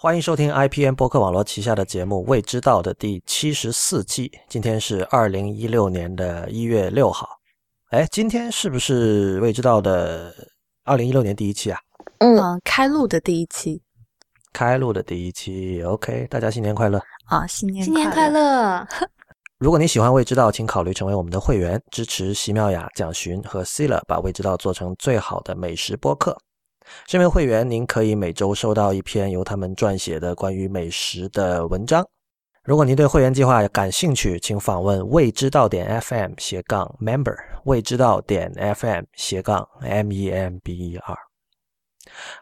欢迎收听 IPN 播客网络旗下的节目《未知道》的第七十四季。今天是二零一六年的一月六号。哎，今天是不是《未知道》的二零一六年第一期啊？嗯，开录的第一期，开录的第一期。OK，大家新年快乐啊！新年新年快乐！如果你喜欢《未知道》，请考虑成为我们的会员，支持席妙雅、蒋寻和 c 勒把《未知道》做成最好的美食播客。身为会员，您可以每周收到一篇由他们撰写的关于美食的文章。如果您对会员计划感兴趣，请访问未知道点 FM 斜杠 Member，未知道点 FM 斜杠 M E M B E R。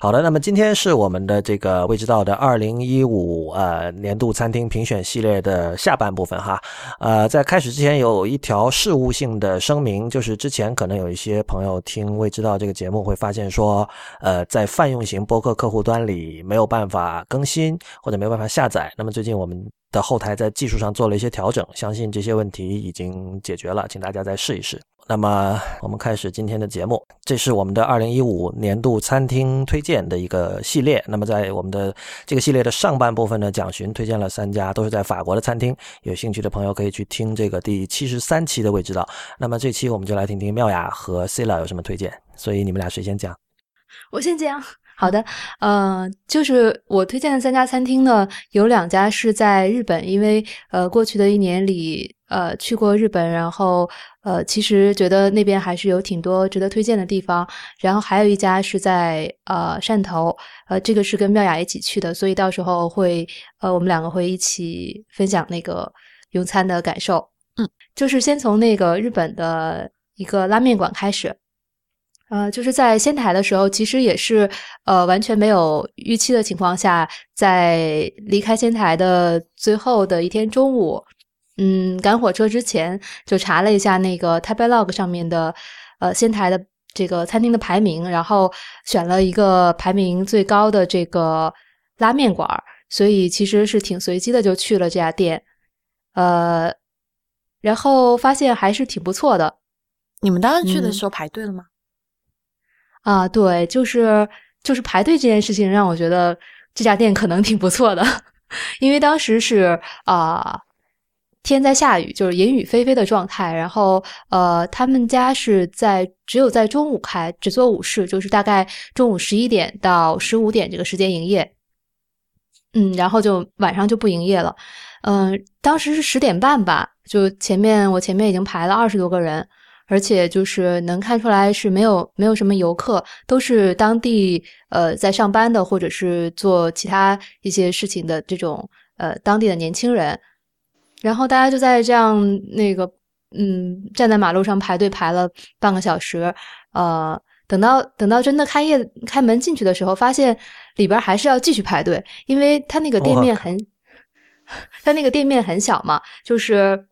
好的，那么今天是我们的这个未知道的二零一五呃年度餐厅评选系列的下半部分哈。呃，在开始之前有一条事务性的声明，就是之前可能有一些朋友听未知道这个节目会发现说，呃，在泛用型播客客户端里没有办法更新或者没有办法下载。那么最近我们的后台在技术上做了一些调整，相信这些问题已经解决了，请大家再试一试。那么我们开始今天的节目，这是我们的二零一五年度餐厅推荐的一个系列。那么在我们的这个系列的上半部分呢，蒋寻推荐了三家都是在法国的餐厅，有兴趣的朋友可以去听这个第七十三期的位置道。那么这期我们就来听听妙雅和 Cilla 有什么推荐。所以你们俩谁先讲？我先讲。好的，呃，就是我推荐的三家餐厅呢，有两家是在日本，因为呃过去的一年里。呃，去过日本，然后呃，其实觉得那边还是有挺多值得推荐的地方。然后还有一家是在呃汕头，呃，这个是跟妙雅一起去的，所以到时候会呃我们两个会一起分享那个用餐的感受。嗯，就是先从那个日本的一个拉面馆开始，呃，就是在仙台的时候，其实也是呃完全没有预期的情况下，在离开仙台的最后的一天中午。嗯，赶火车之前就查了一下那个 Tabelog 上面的，呃，仙台的这个餐厅的排名，然后选了一个排名最高的这个拉面馆，所以其实是挺随机的就去了这家店，呃，然后发现还是挺不错的。你们当时去的时候排队了吗？啊，对，就是就是排队这件事情让我觉得这家店可能挺不错的，因为当时是啊。天在下雨，就是阴雨霏霏的状态。然后，呃，他们家是在只有在中午开，只做午市，就是大概中午十一点到十五点这个时间营业。嗯，然后就晚上就不营业了。嗯，当时是十点半吧，就前面我前面已经排了二十多个人，而且就是能看出来是没有没有什么游客，都是当地呃在上班的或者是做其他一些事情的这种呃当地的年轻人。然后大家就在这样那个嗯，站在马路上排队排了半个小时，呃，等到等到真的开业开门进去的时候，发现里边还是要继续排队，因为他那个店面很，他那个店面很小嘛，就是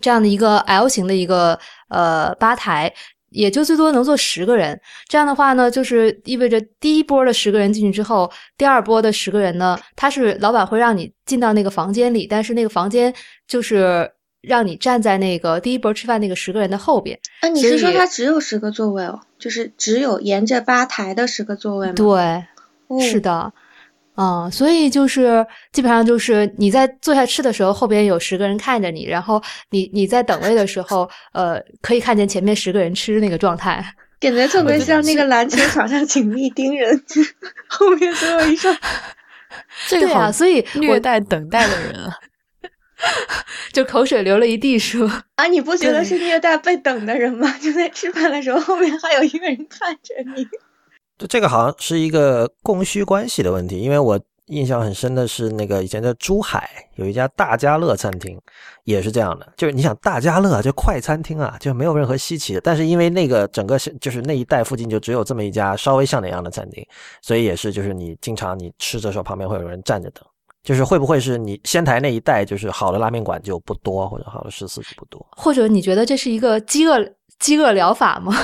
这样的一个 L 型的一个呃吧台。也就最多能坐十个人，这样的话呢，就是意味着第一波的十个人进去之后，第二波的十个人呢，他是老板会让你进到那个房间里，但是那个房间就是让你站在那个第一波吃饭那个十个人的后边。啊，你是说他只有十个座位哦？就是只有沿着吧台的十个座位吗？对，是的。啊，所以就是基本上就是你在坐下吃的时候，后边有十个人看着你，然后你你在等位的时候，呃，可以看见前面十个人吃那个状态，感觉特别像那个篮球场上紧密盯人，后面总有一双，这个啊，所以虐待等待的人啊，就口水流了一地，是吧？啊，你不觉得是虐待被等的人吗？就在吃饭的时候，后面还有一个人看着你。就这个好像是一个供需关系的问题，因为我印象很深的是那个以前在珠海有一家大家乐餐厅，也是这样的。就是你想大家乐就快餐厅啊，就没有任何稀奇的，但是因为那个整个就是那一带附近就只有这么一家稍微像那样的餐厅，所以也是就是你经常你吃的时候旁边会有人站着等。就是会不会是你仙台那一带就是好的拉面馆就不多，或者好的食肆就不多？或者你觉得这是一个饥饿饥饿疗法吗？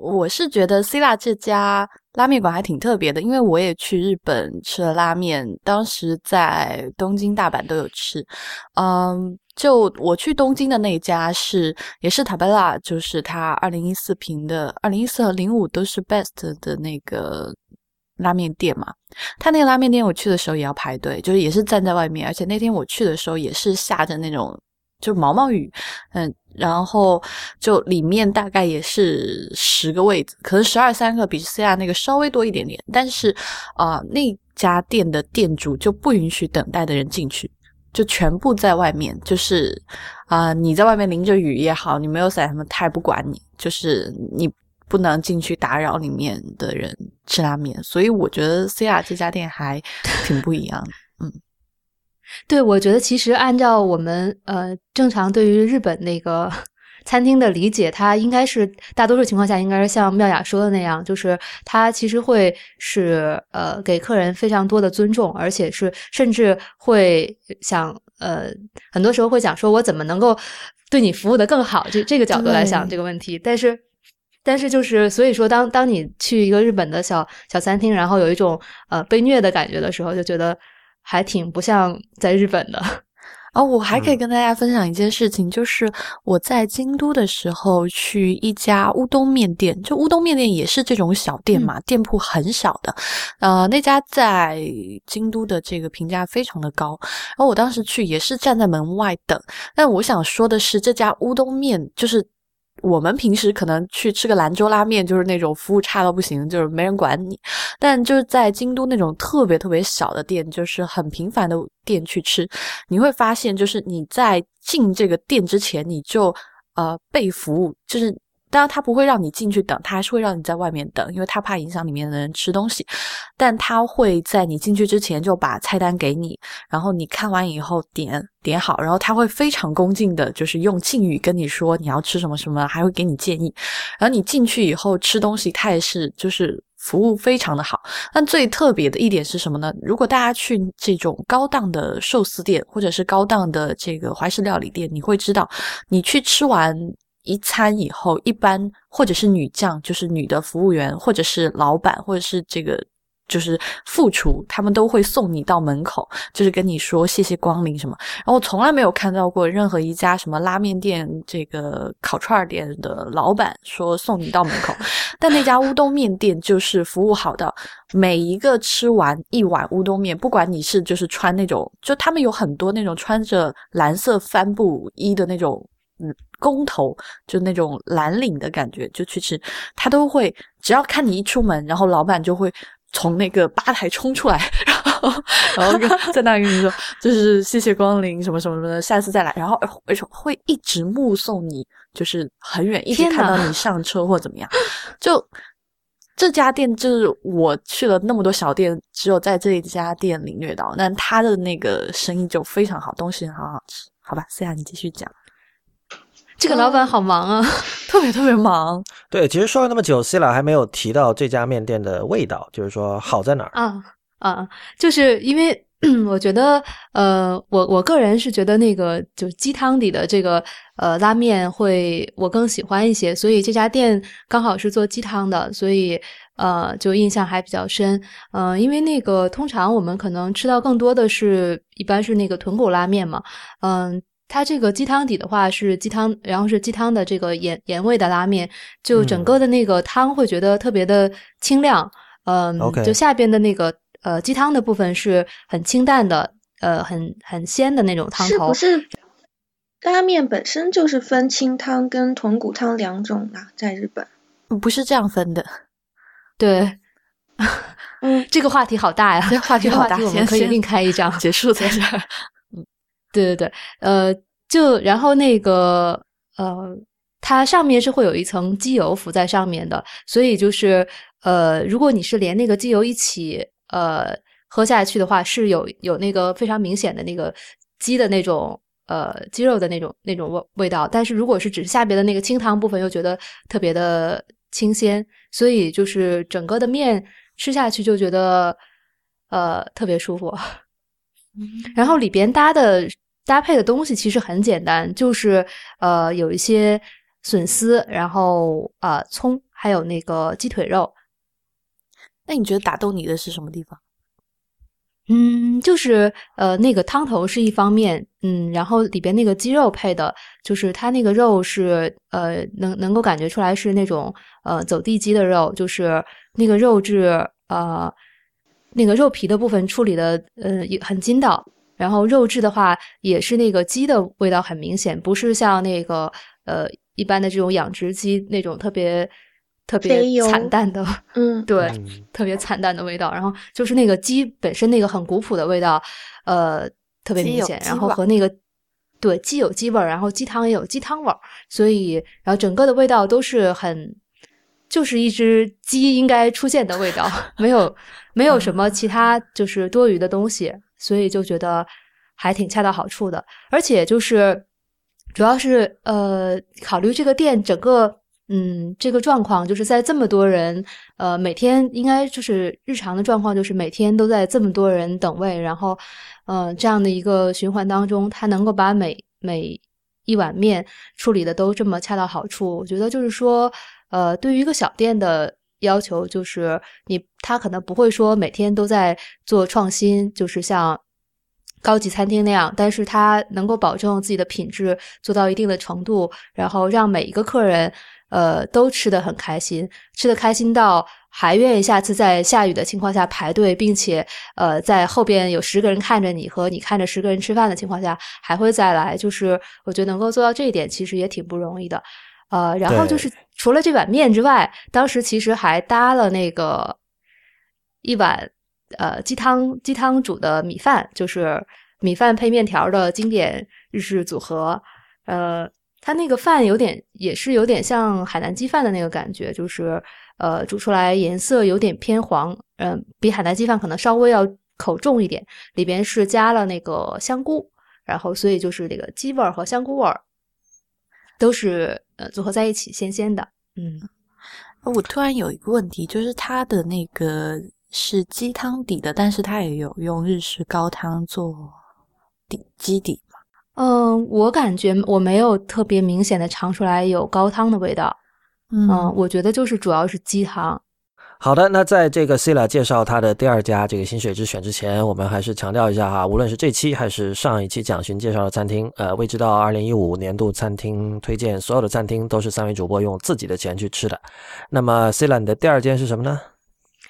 我是觉得 C 辣这家拉面馆还挺特别的，因为我也去日本吃了拉面，当时在东京、大阪都有吃。嗯，就我去东京的那家是也是塔贝拉，就是他二零一四评的，二零一四和零五都是 Best 的那个拉面店嘛。他那个拉面店我去的时候也要排队，就是也是站在外面，而且那天我去的时候也是下着那种就毛毛雨，嗯，然后就里面大概也是十个位子，可能十二三个比 C R 那个稍微多一点点，但是啊那家店的店主就不允许等待的人进去。就全部在外面，就是啊，你在外面淋着雨也好，你没有伞什么，他也不管你，就是你不能进去打扰里面的人吃拉面。所以我觉得 C R 这家店还挺不一样的。嗯，对，我觉得其实按照我们呃正常对于日本那个。餐厅的理解，它应该是大多数情况下应该是像妙雅说的那样，就是它其实会是呃给客人非常多的尊重，而且是甚至会想呃很多时候会想说，我怎么能够对你服务的更好？这这个角度来想这个问题。但是但是就是所以说，当当你去一个日本的小小餐厅，然后有一种呃被虐的感觉的时候，就觉得还挺不像在日本的。哦，我还可以跟大家分享一件事情，就是我在京都的时候去一家乌冬面店，就乌冬面店也是这种小店嘛，店铺很小的，呃，那家在京都的这个评价非常的高，然后我当时去也是站在门外等，但我想说的是，这家乌冬面就是。我们平时可能去吃个兰州拉面，就是那种服务差到不行，就是没人管你。但就是在京都那种特别特别小的店，就是很平凡的店去吃，你会发现，就是你在进这个店之前，你就呃被服务，就是。当然，他不会让你进去等，他还是会让你在外面等，因为他怕影响里面的人吃东西。但他会在你进去之前就把菜单给你，然后你看完以后点点好，然后他会非常恭敬的，就是用敬语跟你说你要吃什么什么，还会给你建议。然后你进去以后吃东西，他也是就是服务非常的好。但最特别的一点是什么呢？如果大家去这种高档的寿司店或者是高档的这个怀石料理店，你会知道，你去吃完。一餐以后，一般或者是女将，就是女的服务员，或者是老板，或者是这个就是副厨，他们都会送你到门口，就是跟你说谢谢光临什么。然后我从来没有看到过任何一家什么拉面店、这个烤串店的老板说送你到门口，但那家乌冬面店就是服务好的，每一个吃完一碗乌冬面，不管你是就是穿那种，就他们有很多那种穿着蓝色帆布衣的那种。嗯，工头就那种蓝领的感觉，就去吃，他都会只要看你一出门，然后老板就会从那个吧台冲出来，然后然后在那跟你说，就是谢谢光临什么什么什么的，下次再来，然后而且会一直目送你，就是很远一直看到你上车或怎么样。就这家店，就是我去了那么多小店，只有在这一家店领略到，那他的那个生意就非常好，东西很好吃，好吧？思雅，你继续讲。这个老板好忙啊，特别特别忙。对，其实说了那么久，C 老还没有提到这家面店的味道，就是说好在哪儿啊啊，就是因为 我觉得，呃，我我个人是觉得那个就是鸡汤底的这个呃拉面会我更喜欢一些，所以这家店刚好是做鸡汤的，所以呃就印象还比较深。嗯，因为那个通常我们可能吃到更多的是一般是那个豚骨拉面嘛，嗯。它这个鸡汤底的话是鸡汤，然后是鸡汤的这个盐盐味的拉面，就整个的那个汤会觉得特别的清亮，嗯，就下边的那个呃鸡汤的部分是很清淡的，呃，很很鲜的那种汤头。是不是拉面本身就是分清汤跟豚骨汤两种啊？在日本不是这样分的。对，嗯，这个话题好大呀，这话题好大，我们可以另开一章结束在这儿。对对对，呃，就然后那个呃，它上面是会有一层机油浮在上面的，所以就是呃，如果你是连那个机油一起呃喝下去的话，是有有那个非常明显的那个鸡的那种呃鸡肉的那种那种味味道，但是如果是只是下边的那个清汤部分，又觉得特别的清鲜，所以就是整个的面吃下去就觉得呃特别舒服。然后里边搭的搭配的东西其实很简单，就是呃有一些笋丝，然后啊葱，还有那个鸡腿肉。那你觉得打动你的是什么地方？嗯，就是呃那个汤头是一方面，嗯，然后里边那个鸡肉配的，就是它那个肉是呃能能够感觉出来是那种呃走地鸡的肉，就是那个肉质呃那个肉皮的部分处理的呃也很筋道，然后肉质的话也是那个鸡的味道很明显，不是像那个呃一般的这种养殖鸡那种特别特别惨淡的，嗯，对，嗯特别惨淡的味道。然后就是那个鸡本身那个很古朴的味道，呃，特别明显。然后和那个对鸡有鸡味儿，然后鸡汤也有鸡汤味儿，所以然后整个的味道都是很。就是一只鸡应该出现的味道，没有没有什么其他就是多余的东西，所以就觉得还挺恰到好处的。而且就是主要是呃，考虑这个店整个嗯这个状况，就是在这么多人呃每天应该就是日常的状况，就是每天都在这么多人等位，然后呃这样的一个循环当中，他能够把每每一碗面处理的都这么恰到好处，我觉得就是说呃对于一个小店的。要求就是你，他可能不会说每天都在做创新，就是像高级餐厅那样，但是他能够保证自己的品质做到一定的程度，然后让每一个客人呃都吃得很开心，吃得开心到还愿意下次在下雨的情况下排队，并且呃在后边有十个人看着你和你看着十个人吃饭的情况下还会再来，就是我觉得能够做到这一点其实也挺不容易的。呃，然后就是除了这碗面之外，当时其实还搭了那个一碗呃鸡汤鸡汤煮的米饭，就是米饭配面条的经典日式组合。呃，它那个饭有点也是有点像海南鸡饭的那个感觉，就是呃煮出来颜色有点偏黄，嗯、比海南鸡饭可能稍微要口重一点，里边是加了那个香菇，然后所以就是那个鸡味儿和香菇味儿都是呃组合在一起，鲜鲜的。嗯，我突然有一个问题，就是它的那个是鸡汤底的，但是它也有用日式高汤做底基底嘛？嗯，我感觉我没有特别明显的尝出来有高汤的味道。嗯，我觉得就是主要是鸡汤。好的，那在这个 Cila 介绍他的第二家这个薪水之选之前，我们还是强调一下哈，无论是这期还是上一期蒋勋介绍的餐厅，呃，未知道二零一五年度餐厅推荐，所有的餐厅都是三位主播用自己的钱去吃的。那么 Cila 你的第二间是什么呢？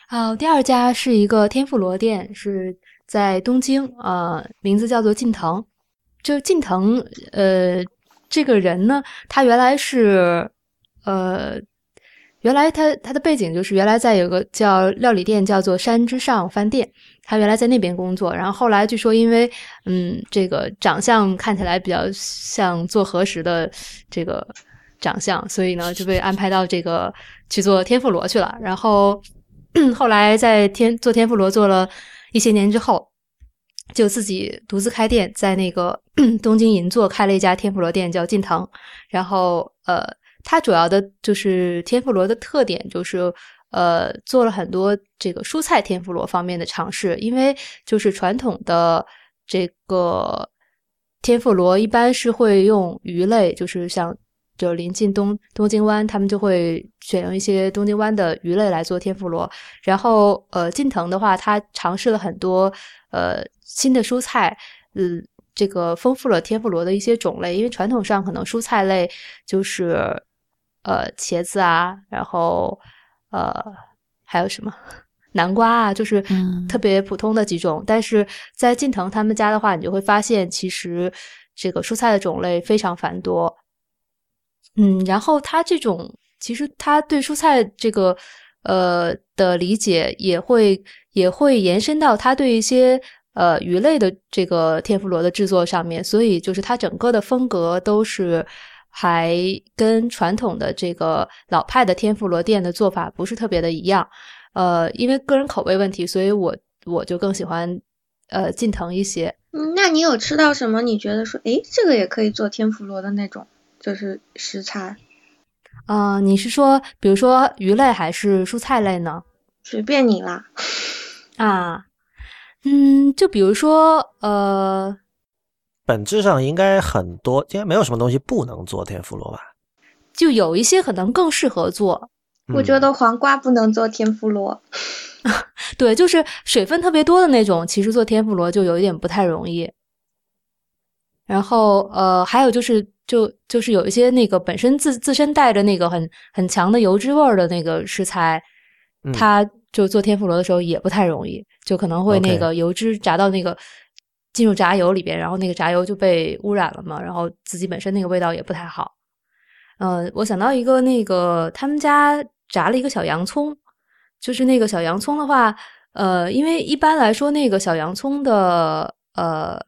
啊、第二家是一个天妇罗店，是在东京，呃，名字叫做近藤。就近藤，呃，这个人呢，他原来是，呃，原来他他的背景就是原来在有个叫料理店叫做山之上饭店，他原来在那边工作，然后后来据说因为嗯这个长相看起来比较像做和食的这个长相，所以呢 就被安排到这个去做天妇罗去了。然后后来在天做天妇罗做了一些年之后，就自己独自开店，在那个 东京银座开了一家天妇罗店，叫近藤。然后呃。它主要的就是天妇罗的特点，就是呃做了很多这个蔬菜天妇罗方面的尝试。因为就是传统的这个天妇罗一般是会用鱼类，就是像就临近东东京湾，他们就会选用一些东京湾的鱼类来做天妇罗。然后呃近藤的话，他尝试了很多呃新的蔬菜，嗯。这个丰富了天妇罗的一些种类，因为传统上可能蔬菜类就是呃茄子啊，然后呃还有什么南瓜啊，就是特别普通的几种。但是在近藤他们家的话，你就会发现其实这个蔬菜的种类非常繁多。嗯，然后他这种其实他对蔬菜这个呃的理解也会也会延伸到他对一些。呃，鱼类的这个天妇罗的制作上面，所以就是他整个的风格都是还跟传统的这个老派的天妇罗店的做法不是特别的一样。呃，因为个人口味问题，所以我我就更喜欢呃近藤一些。嗯，那你有吃到什么？你觉得说，诶，这个也可以做天妇罗的那种，就是食材？啊、呃，你是说，比如说鱼类还是蔬菜类呢？随便你啦。啊。嗯，就比如说，呃，本质上应该很多，应该没有什么东西不能做天妇罗吧？就有一些可能更适合做。我觉得黄瓜不能做天妇罗。嗯、对，就是水分特别多的那种，其实做天妇罗就有一点不太容易。然后，呃，还有就是，就就是有一些那个本身自自身带着那个很很强的油脂味儿的那个食材，嗯、它就做天妇罗的时候也不太容易，就可能会那个油脂炸到那个进入炸油里边，然后那个炸油就被污染了嘛，然后自己本身那个味道也不太好。呃，我想到一个那个他们家炸了一个小洋葱，就是那个小洋葱的话，呃，因为一般来说那个小洋葱的呃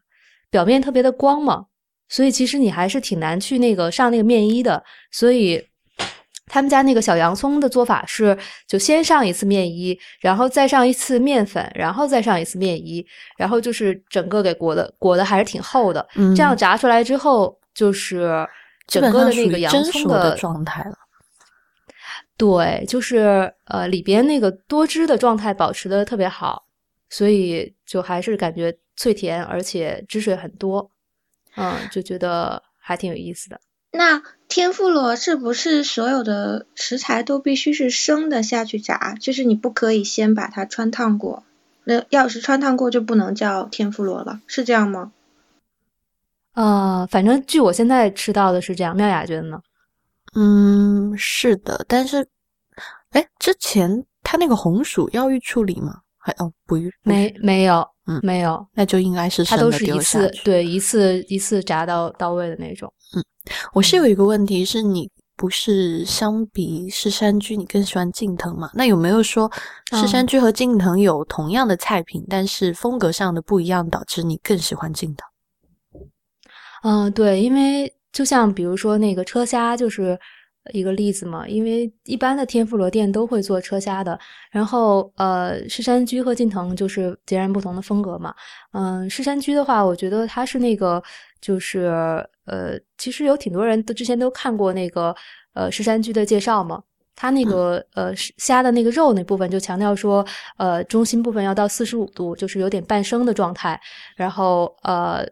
表面特别的光嘛，所以其实你还是挺难去那个上那个面衣的，所以。他们家那个小洋葱的做法是，就先上一次面衣，然后再上一次面粉，然后再上一次面衣，然后就是整个给裹的裹的还是挺厚的。嗯这样炸出来之后，就是整个的那个洋葱的的状态了。对，就是呃里边那个多汁的状态保持的特别好，所以就还是感觉脆甜，而且汁水很多，嗯，就觉得还挺有意思的。那天妇罗是不是所有的食材都必须是生的下去炸？就是你不可以先把它穿烫过。那要是穿烫过就不能叫天妇罗了，是这样吗？呃，反正据我现在吃到的是这样，妙雅觉得呢？嗯，是的，但是，哎，之前他那个红薯要预处理吗？还哦不预没没有，嗯没有，那就应该是它都是一。次对一次一次炸到到位的那种。我是有一个问题，是你不是相比士山居，你更喜欢近藤嘛？那有没有说士山居和近藤有同样的菜品，但是风格上的不一样，导致你更喜欢近藤？嗯、对，因为就像比如说那个车虾就是一个例子嘛，因为一般的天妇罗店都会做车虾的，然后呃，士山居和近藤就是截然不同的风格嘛。嗯、士山居的话，我觉得它是那个就是呃，其实有挺多人都之前都看过那个呃石山居的介绍嘛。它那个呃虾的那个肉那部分就强调说，呃中心部分要到四十五度，就是有点半生的状态。然后呃，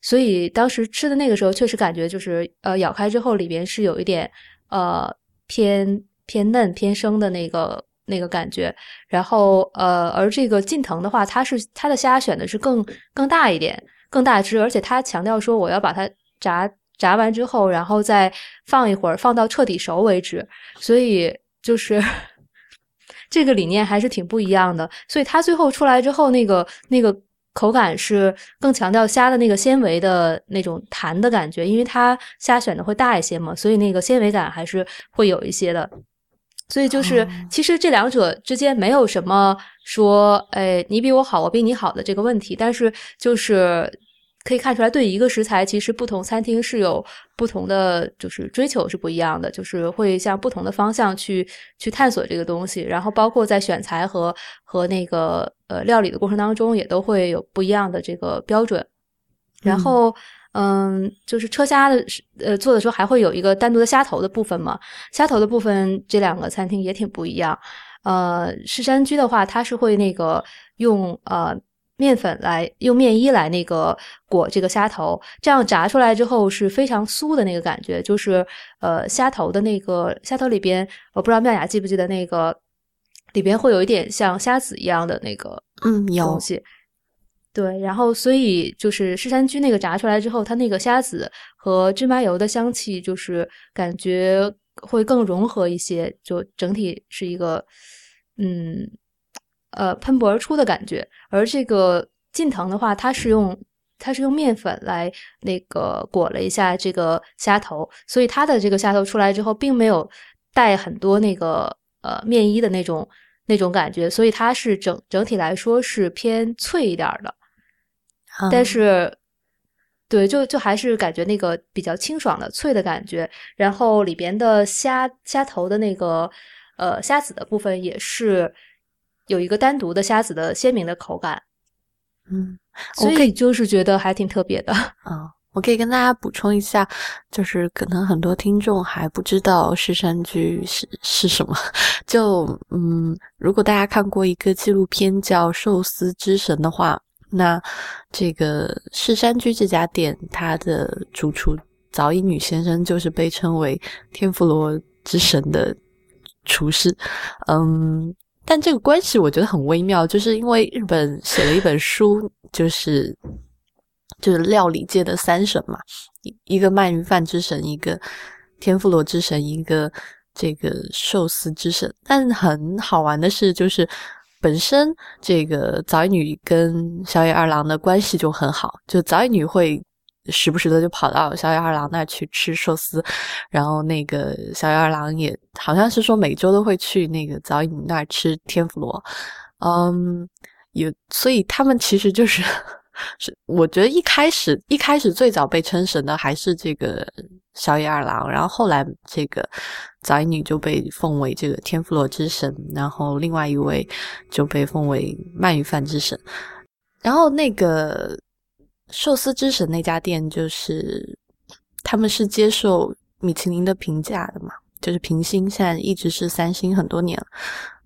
所以当时吃的那个时候，确实感觉就是呃咬开之后里边是有一点呃偏偏嫩偏生的那个那个感觉。然后呃，而这个近藤的话，它是它的虾选的是更更大一点，更大只，而且它强调说我要把它炸炸完之后，然后再放一会儿，放到彻底熟为止。所以就是 这个理念还是挺不一样的。所以它最后出来之后，那个那个口感是更强调虾的那个纤维的那种弹的感觉，因为它虾选的会大一些嘛，所以那个纤维感还是会有一些的。所以就是，哦其实这两者之间没有什么说，哎，你比我好，我比你好的这个问题，但是就是可以看出来，对一个食材，其实不同餐厅是有不同的，就是追求是不一样的，就是会向不同的方向去去探索这个东西，然后包括在选材和和那个呃料理的过程当中，也都会有不一样的这个标准。然嗯后，嗯，就是车虾的是，呃，做的时候还会有一个单独的虾头的部分嘛。虾头的部分，这两个餐厅也挺不一样。呃，士山居的话，它是会那个用呃面粉来用面衣来那个裹这个虾头，这样炸出来之后是非常酥的那个感觉，就是呃虾头的那个虾头里边，我不知道妙雅记不记得那个里边会有一点像虾子一样的那个嗯，东西。对，然后所以就是狮山居那个炸出来之后，它那个虾子和芝麻油的香气，就是感觉会更融合一些，就整体是一个嗯呃喷薄而出的感觉。而这个近藤的话，它是用它是用面粉来那个裹了一下这个虾头，所以它的这个虾头出来之后，并没有带很多那个呃面衣的那种那种感觉，所以它是整整体来说是偏脆一点儿的。但嗯是，对，就就还是感觉那个比较清爽的脆的感觉，然后里边的虾虾头的那个呃虾子的部分也是有一个单独的虾子的鲜明的口感，嗯所以就是觉得还挺特别的。啊、我可以跟大家补充一下，就是可能很多听众还不知道市山居是是什么。就嗯，如果大家看过一个纪录片叫《寿司之神》的话，那这个市山居这家店，它的主厨早乙女先生就是被称为天妇罗之神的厨师。嗯，但这个关系我觉得很微妙，就是因为日本写了一本书，就是就是料理界的三神嘛，一个鳗鱼饭之神，一个天妇罗之神，一个这个寿司之神。但很好玩的是，就是本身这个早乙女跟小野二郎的关系就很好，就早乙女会。时不时的就跑到小野二郎那去吃寿司，然后那个小野二郎也好像是说每周都会去那个早乙女那儿吃天妇罗，嗯，有所以他们其实就是 是我觉得一开始一开始最早被称神的还是这个小野二郎，然后后来这个早乙女就被奉为这个天妇罗之神，然后另外一位就被奉为鳗鱼饭之神，然后那个。寿司之神那家店就是，他们是接受米其林的评价的嘛，就是评星，现在一直是三星很多年了。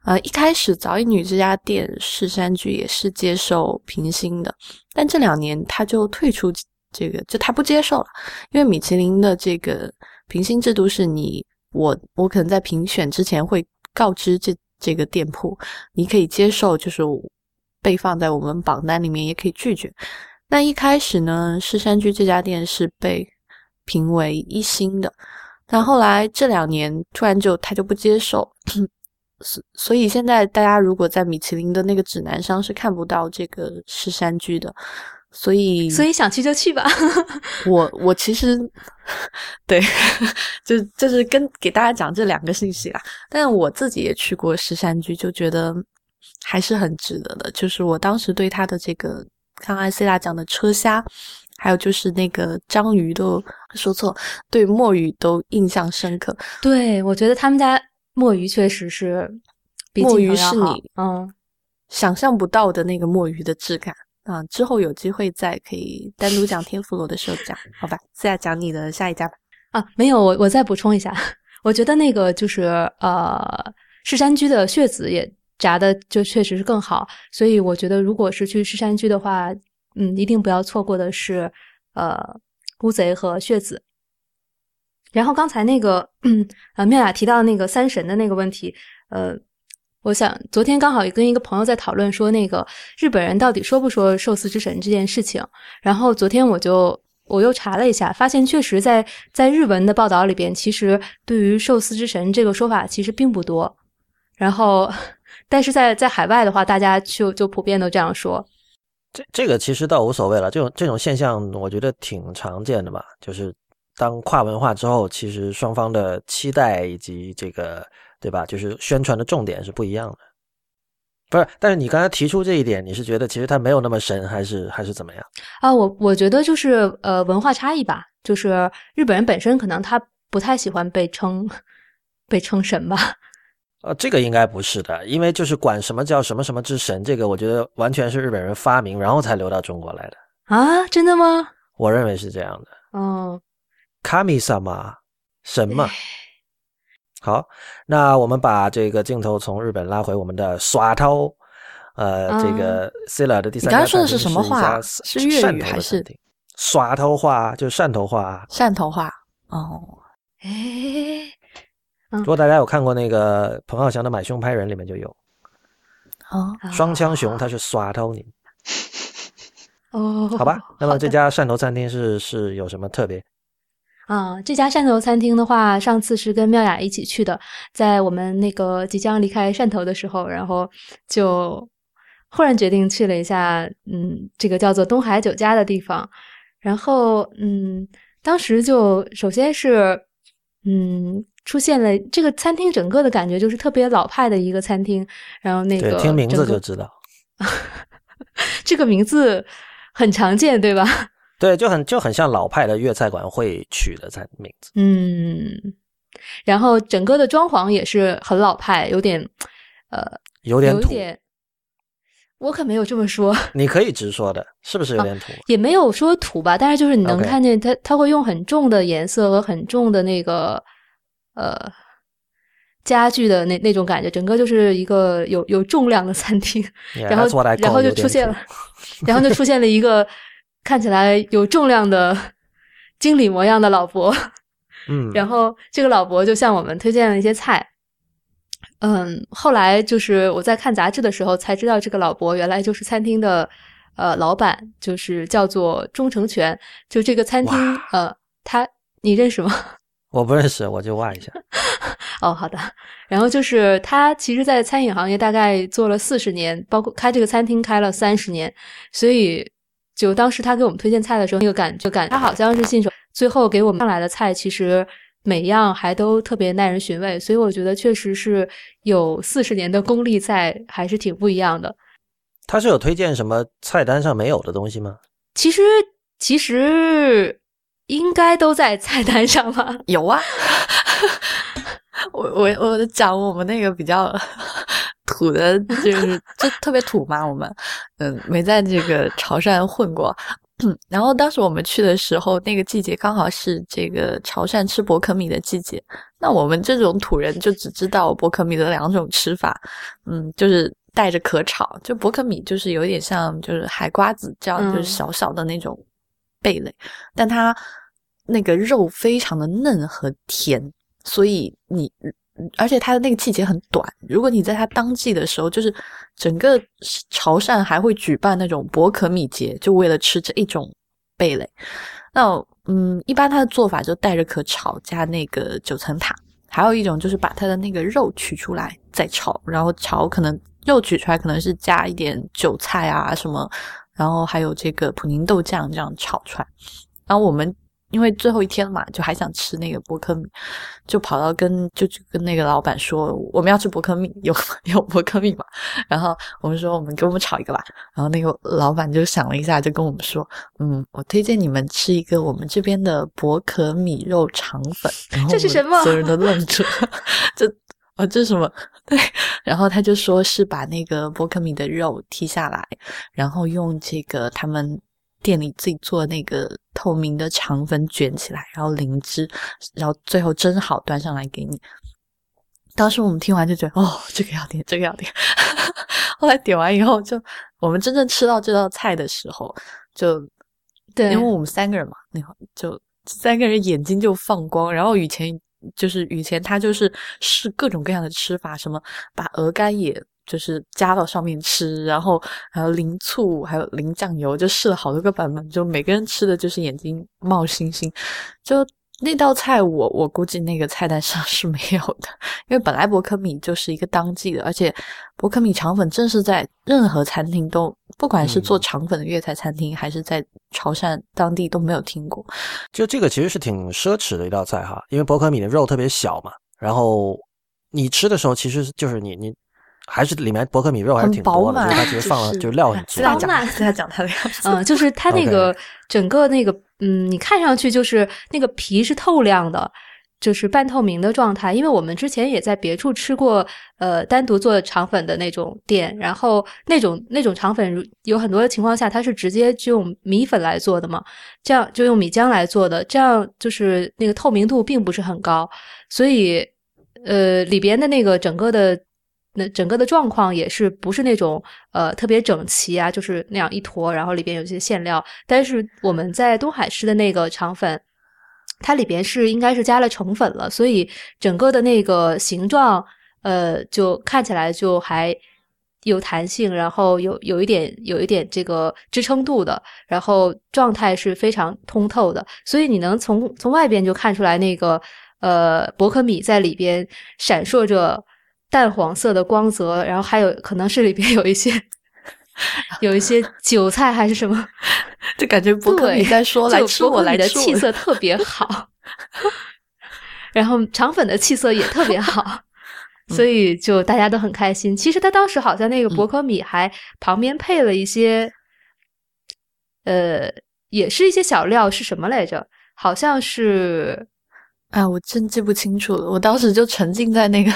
呃，一开始早乙女这家店市山居也是接受评星的，但这两年他就退出这个，就他不接受了，因为米其林的这个评星制度是你我我可能在评选之前会告知这这个店铺，你可以接受，就是被放在我们榜单里面，也可以拒绝。那一开始呢，狮山居这家店是被评为一星的，但后来这两年突然就他就不接受，所所以现在大家如果在米其林的那个指南上是看不到这个狮山居的，所以所以想去就去吧。我我其实对，就就是跟给大家讲这两个信息啦。但我自己也去过狮山居，就觉得还是很值得的。就是我当时对他的这个。刚才 C 大讲的车虾，还有就是那个章鱼都说错，对墨鱼都印象深刻。对我觉得他们家墨鱼确实是，墨鱼是你嗯想象不到的那个墨鱼的质感啊。之后有机会再可以单独讲天妇罗的时候讲，好吧现在讲你的下一家吧。啊，没有，我我再补充一下，我觉得那个就是呃，赤山居的血子也。炸的就确实是更好，所以我觉得，如果是去狮山居的话，嗯，一定不要错过的是，呃，乌贼和血子。然后刚才那个，呃，妙雅提到那个三神的那个问题，呃，我想昨天刚好也跟一个朋友在讨论说，那个日本人到底说不说寿司之神这件事情。然后昨天我就我又查了一下，发现确实在在日文的报道里边，其实对于寿司之神这个说法其实并不多。然后。但是在在海外的话，大家就就普遍都这样说。这这个其实倒无所谓了，这种这种现象我觉得挺常见的吧。就是当跨文化之后，其实双方的期待以及这个对吧，就是宣传的重点是不一样的。不是，但是你刚才提出这一点，你是觉得其实它没有那么神，还是还是怎么样？啊，我我觉得就是呃文化差异吧，就是日本人本身可能他不太喜欢被称被称神吧。呃，这个应该不是的，因为就是管什么叫什么什么之神，这个我觉得完全是日本人发明，然后才流到中国来的啊？真的吗？我认为是这样的。哦，卡米萨玛，神嘛。好，那我们把这个镜头从日本拉回我们的耍头，呃，这个 C 拉的第三家。你刚刚说的是什么话？是粤语还是耍头话？就是汕头话。汕头话。哦，哎。如果大家有看过那个彭浩翔的《买凶拍人》，里面就有哦，双枪熊他是耍偷你 哦，好吧。那么这家汕头餐厅是是有什么特别啊？这家汕头餐厅的话，上次是跟妙雅一起去的，在我们那个即将离开汕头的时候，然后就忽然决定去了一下，嗯，这个叫做东海酒家的地方。然后嗯，当时就首先是嗯。出现了这个餐厅，整个的感觉就是特别老派的一个餐厅。然后那个听名字就知道，这个名字很常见，对吧？对，就很就很像老派的粤菜馆会取的餐名字。嗯，然后整个的装潢也是很老派，有点呃，有点土。我可没有这么说。你可以直说的，是不是有点土？也没有说土吧，但是就是你能看见它，它会用很重的颜色和很重的那个。呃，家具的那那种感觉，整个就是一个有有重量的餐厅，然后然后就出现了，然后就出现了一个看起来有重量的 经理模样的老伯，嗯，然后这个老伯就向我们推荐了一些菜，嗯，后来就是我在看杂志的时候才知道，这个老伯原来就是餐厅的呃老板，就是叫做钟成全，就这个餐厅呃，他你认识吗？我不认识，我就挖一下。哦，好的。然后就是他，其实，在餐饮行业大概做了四十年，包括开这个餐厅开了三十年，所以就当时他给我们推荐菜的时候，那个感觉感他好像是信手，最后给我们上来的菜，其实每样还都特别耐人寻味，所以我觉得确实是有四十年的功力在，还是挺不一样的。他是有推荐什么菜单上没有的东西吗？其实，其实。应该都在菜单上吧？有啊，我我我讲我们那个比较 土的，就是就特别土嘛。我们嗯，没在这个潮汕混过。然后当时我们去的时候，那个季节刚好是这个潮汕吃薄壳米的季节。那我们这种土人就只知道薄壳米的两种吃法，嗯，就是带着壳炒。就薄壳米就是有点像就是海瓜子这样，就是小小的那种贝类，但它。那个肉非常的嫩和甜，所以你，而且它的那个季节很短。如果你在它当季的时候，就是整个潮汕还会举办那种薄壳米节，就为了吃这一种贝类。那嗯，一般它的做法就带着壳炒，加那个九层塔。还有一种就是把它的那个肉取出来再炒，然后炒可能肉取出来可能是加一点韭菜啊什么，然后还有这个普宁豆酱这样炒出来。然后我们。因为最后一天嘛，就还想吃那个博克米，就跑到跟就去跟那个老板说我们要吃博克米，有 有博克米吗？然后我们说我们给我们炒一个吧。然后那个老板就想了一下，就跟我们说，嗯，我推荐你们吃一个我们这边的博克米肉肠粉。这是什么？所有人都愣住，这啊这是什么？对，然后他就说是把那个博克米的肉剔下来，然后用这个他们。店里自己做那个透明的肠粉卷起来，然后淋汁，然后最后蒸好端上来给你。当时我们听完就觉得，哦，这个要点，这个要点。后来点完以后，就我们真正吃到这道菜的时候，就对，因为我们三个人嘛，那会就三个人眼睛就放光。然后以前就是以前他就是试各种各样的吃法，什么把鹅肝也。就是加到上面吃，然后还有淋醋，还有淋酱油，就试了好多个版本，就每个人吃的就是眼睛冒星星。就那道菜，我我估计那个菜单上 是没有的，因为本来博克米就是一个当季的，而且博克米肠粉正是在任何餐厅都，不管是做肠粉的粤菜餐厅，还是在潮汕当地都没有听过。就这个其实是挺奢侈的一道菜哈，因为博克米的肉特别小嘛，然后你吃的时候其实就是你你。还是里面薄壳米肉还是挺多的，就是它其实放了就料很足。饱满，跟他讲他的样子。嗯，就是它那个整个那个，嗯，你看上去就是那个皮是透亮的，就是半透明的状态。因为我们之前也在别处吃过，呃，单独做肠粉的那种店，然后那种那种肠粉有很多情况下它是直接就用米粉来做的嘛，这样就用米浆来做的，这样就是那个透明度并不是很高，所以呃里边的那个整个的。那整个的状况也是不是那种呃特别整齐啊，就是那样一坨，然后里边有些馅料。但是我们在东海吃的那个肠粉，它里边是应该是加了成粉了，所以整个的那个形状呃就看起来就还有弹性，然后有有一点有一点这个支撑度的，然后状态是非常通透的，所以你能从从外边就看出来那个呃薄壳米在里边闪烁着。淡黄色的光泽，然后还有可能是里边有一些有一些韭菜还是什么，就感觉博克米在说来吃我来的气色特别好，然后肠粉的气色也特别好，所以就大家都很开心。其实他当时好像那个博克米还旁边配了一些，呃，也是一些小料，是什么来着？好像是。哎，我真记不清楚了。我当时就沉浸在那个，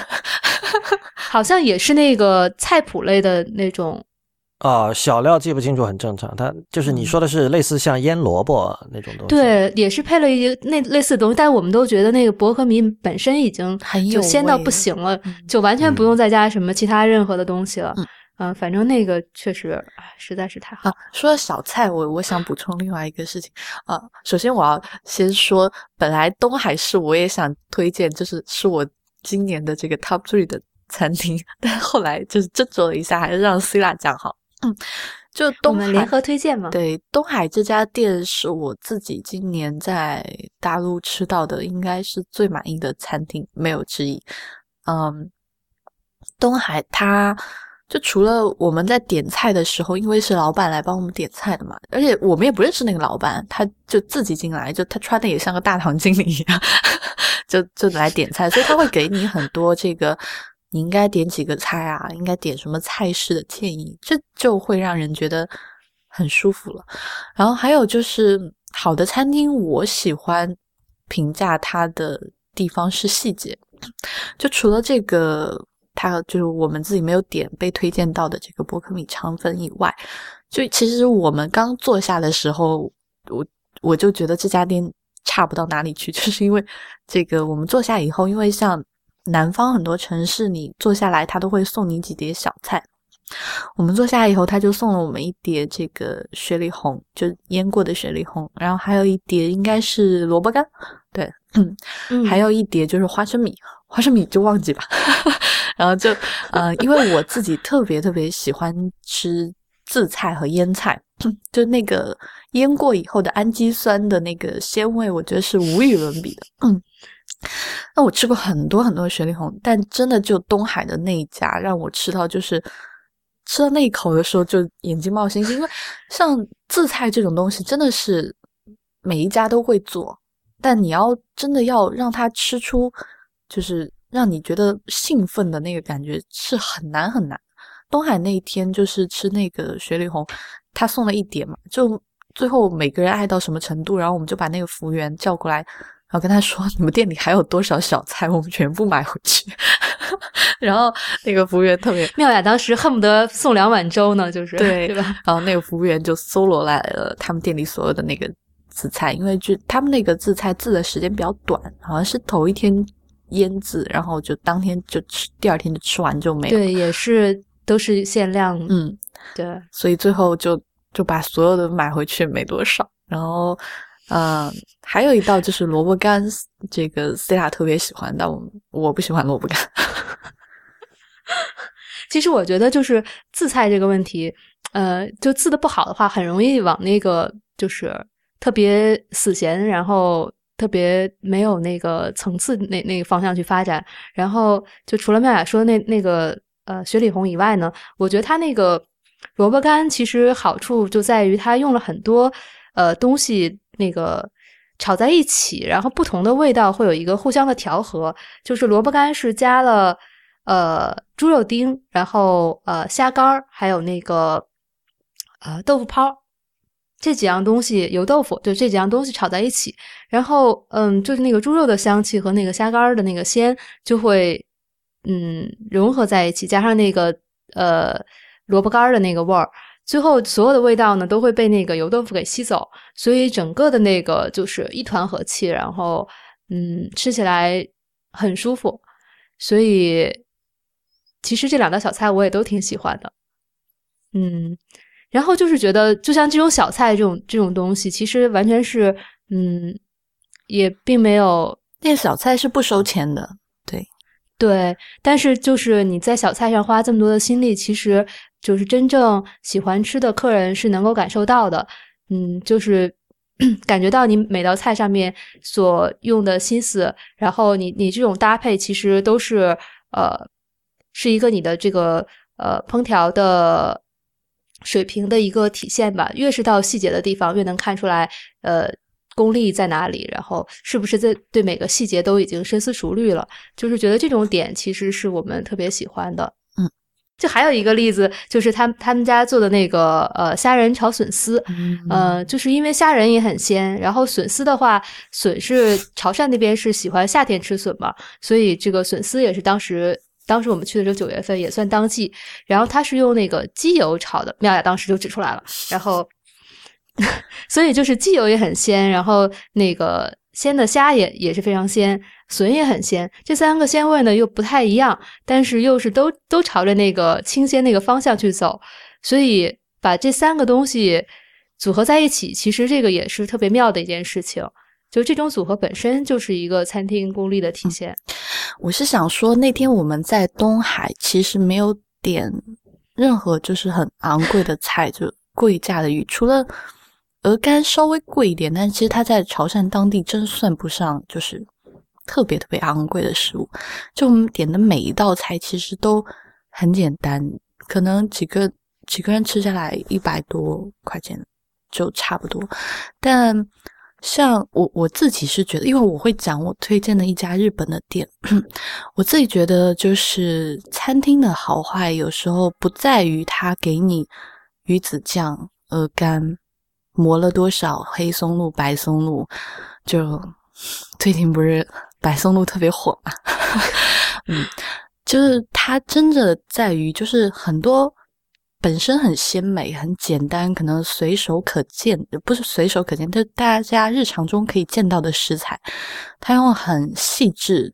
好像也是那个菜谱类的那种。啊，小料记不清楚很正常。它就是你说的是类似像腌萝卜那种东西。对，也是配了一些那类似的东西，但我们都觉得那个薄荷米本身已经就鲜到不行了，就完全不用再加什么其他任何的东西了。嗯，反正那个确实，实在是太好。说到小菜，我我想补充另外一个事情啊。首先，我要先说，本来东海市我也想推荐，就是是我今年的这个 top three 的餐厅，但后来就是斟酌了一下，还是让 Cila 讲好。嗯就东我们联合推荐嘛。对，东海这家店是我自己今年在大陆吃到的，应该是最满意的餐厅，没有之一。嗯，东海它就除了我们在点菜的时候，因为是老板来帮我们点菜的嘛，而且我们也不认识那个老板，他就自己进来，就他穿的也像个大堂经理一样，就就来点菜，所以他会给你很多这个。你应该点几个菜啊？应该点什么菜式的建议，这就会让人觉得很舒服了。然后还有就是好的餐厅，我喜欢评价它的地方是细节。就除了这个，它就是我们自己没有点被推荐到的这个波克米肠粉以外，就其实我们刚坐下的时候，我我就觉得这家店差不到哪里去，就是因为这个我们坐下以后，因为像。南方很多城市，你坐下来，他都会送你几碟小菜。我们坐下来以后，他就送了我们一碟这个雪里红，就腌过的雪里红，然后还有一碟应该是萝卜干，对，嗯，还有一碟就是花生米，花生米就忘记吧。然后就呃，因为我自己特别特别喜欢吃渍菜和腌菜，就那个腌过以后的氨基酸的那个鲜味，我觉得是无与伦比的，嗯。那我吃过很多很多雪里红，但真的就东海的那一家让我吃到，就是吃到那一口的时候就眼睛冒星星。因为像渍菜这种东西，真的是每一家都会做，但你要真的要让它吃出就是让你觉得兴奋的那个感觉是很难很难。东海那一天就是吃那个雪里红，他送了一碟嘛，就最后每个人爱到什么程度，然后我们就把那个服务员叫过来。然后跟他说：“你们店里还有多少小菜？我们全部买回去。”然后那个服务员特别妙雅，当时恨不得送两碗粥呢，就是对对吧？然后那个服务员就搜罗来了他们店里所有的那个紫菜，因为就他们那个紫菜渍的时间比较短，好像是头一天腌制，然后就当天就吃，第二天就吃完就没了。对，也是都是限量。嗯，对，所以最后就就把所有的买回去没多少，然后。嗯，还有一道就是萝卜干，这个 C 塔特别喜欢，但我我不喜欢萝卜干。其实我觉得就是自菜这个问题，呃，就自的不好的话，很容易往那个就是特别死咸，然后特别没有那个层次那那个方向去发展。然后就除了妙雅说的那那个呃雪里红以外呢，我觉得它那个萝卜干其实好处就在于它用了很多呃东西。那个炒在一起，然后不同的味道会有一个互相的调和。就是萝卜干是加了呃猪肉丁，然后呃虾干儿，还有那个呃豆腐泡这几样东西，油豆腐就这几样东西炒在一起，然后嗯，就是那个猪肉的香气和那个虾干的那个鲜就会嗯融合在一起，加上那个呃萝卜干的那个味儿。最后，所有的味道呢都会被那个油豆腐给吸走，所以整个的那个就是一团和气，然后嗯，吃起来很舒服。所以其实这两道小菜我也都挺喜欢的，嗯，然后就是觉得，就像这种小菜这种这种东西，其实完全是嗯，也并没有那小菜是不收钱的，对对，但是就是你在小菜上花这么多的心力，其实。就是真正喜欢吃的客人是能够感受到的，嗯，就是 感觉到你每道菜上面所用的心思，然后你你这种搭配其实都是呃，是一个你的这个呃烹调的水平的一个体现吧。越是到细节的地方，越能看出来呃功力在哪里，然后是不是在对每个细节都已经深思熟虑了。就是觉得这种点其实是我们特别喜欢的。嗯就还有一个例子，就是他他们家做的那个呃虾仁炒笋丝，呃，就是因为虾仁也很鲜，然后笋丝的话，笋是潮汕那边是喜欢夏天吃笋嘛，所以这个笋丝也是当时当时我们去的时候九月份也算当季，然后他是用那个鸡油炒的，妙雅当时就指出来了，然后 所以就是鸡油也很鲜，然后那个鲜的虾也也是非常鲜。笋也很鲜，这三个鲜味呢又不太一样，但是又是都都朝着那个清鲜那个方向去走，所以把这三个东西组合在一起，其实这个也是特别妙的一件事情。就这种组合本身就是一个餐厅功力的体现。我是想说，那天我们在东海其实没有点任何就是很昂贵的菜，就贵价的鱼，除了鹅肝稍微贵一点，但其实它在潮汕当地真算不上就是特别特别昂贵的食物。就我们点的每一道菜其实都很简单，可能几个几个人吃下来一百多块钱就差不多，但。像我我自己是觉得，因为我会讲我推荐的一家日本的店，我自己觉得就是餐厅的好坏，有时候不在于他给你鱼子酱、鹅肝、磨了多少黑松露、白松露，就 最近不是白松露特别火嘛，嗯，就是它真的在于就是很多。本身很鲜美、很简单，可能随手可见，不是随手可见，就大家日常中可以见到的食材，它用很细致，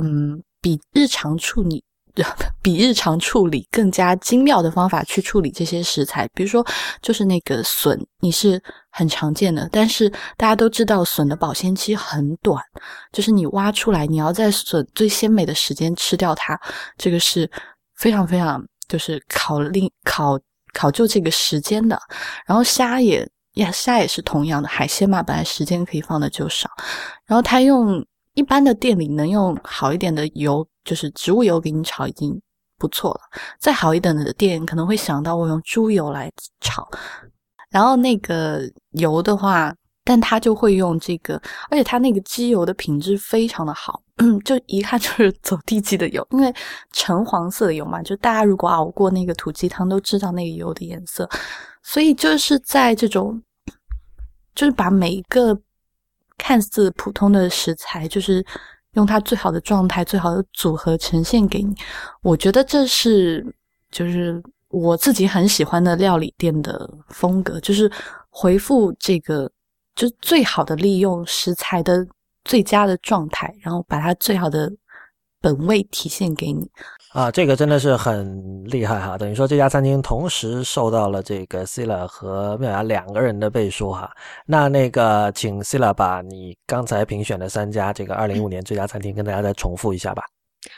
嗯，比日常处理 比日常处理更加精妙的方法去处理这些食材。比如说，就是那个笋，你是很常见的，但是大家都知道笋的保鲜期很短，就是你挖出来，你要在笋最鲜美的时间吃掉它，这个是非常非常。就是考虑考考究这个时间的，然后虾也呀，虾也是同样的海鲜嘛，本来时间可以放的就少，然后他用一般的店里能用好一点的油，就是植物油给你炒已经不错了，再好一点的店可能会想到我用猪油来炒，然后那个油的话。但他就会用这个，而且他那个机油的品质非常的好，就一看就是 走地鸡的油，因为橙黄色的油嘛，就大家如果熬过那个土鸡汤都知道那个油的颜色，所以就是在这种，就是把每一个看似普通的食材，就是用它最好的状态、最好的组合呈现给你，我觉得这是就是我自己很喜欢的料理店的风格，就是回复这个。就最好的利用食材的最佳的状态，然后把它最好的本味体现给你啊！这个真的是很厉害哈！等于说这家餐厅同时受到了这个 Sila 和妙雅两个人的背书哈。那那个，请 Sila 把你刚才评选的三家这个二零一五年最佳餐厅跟大家再重复一下吧。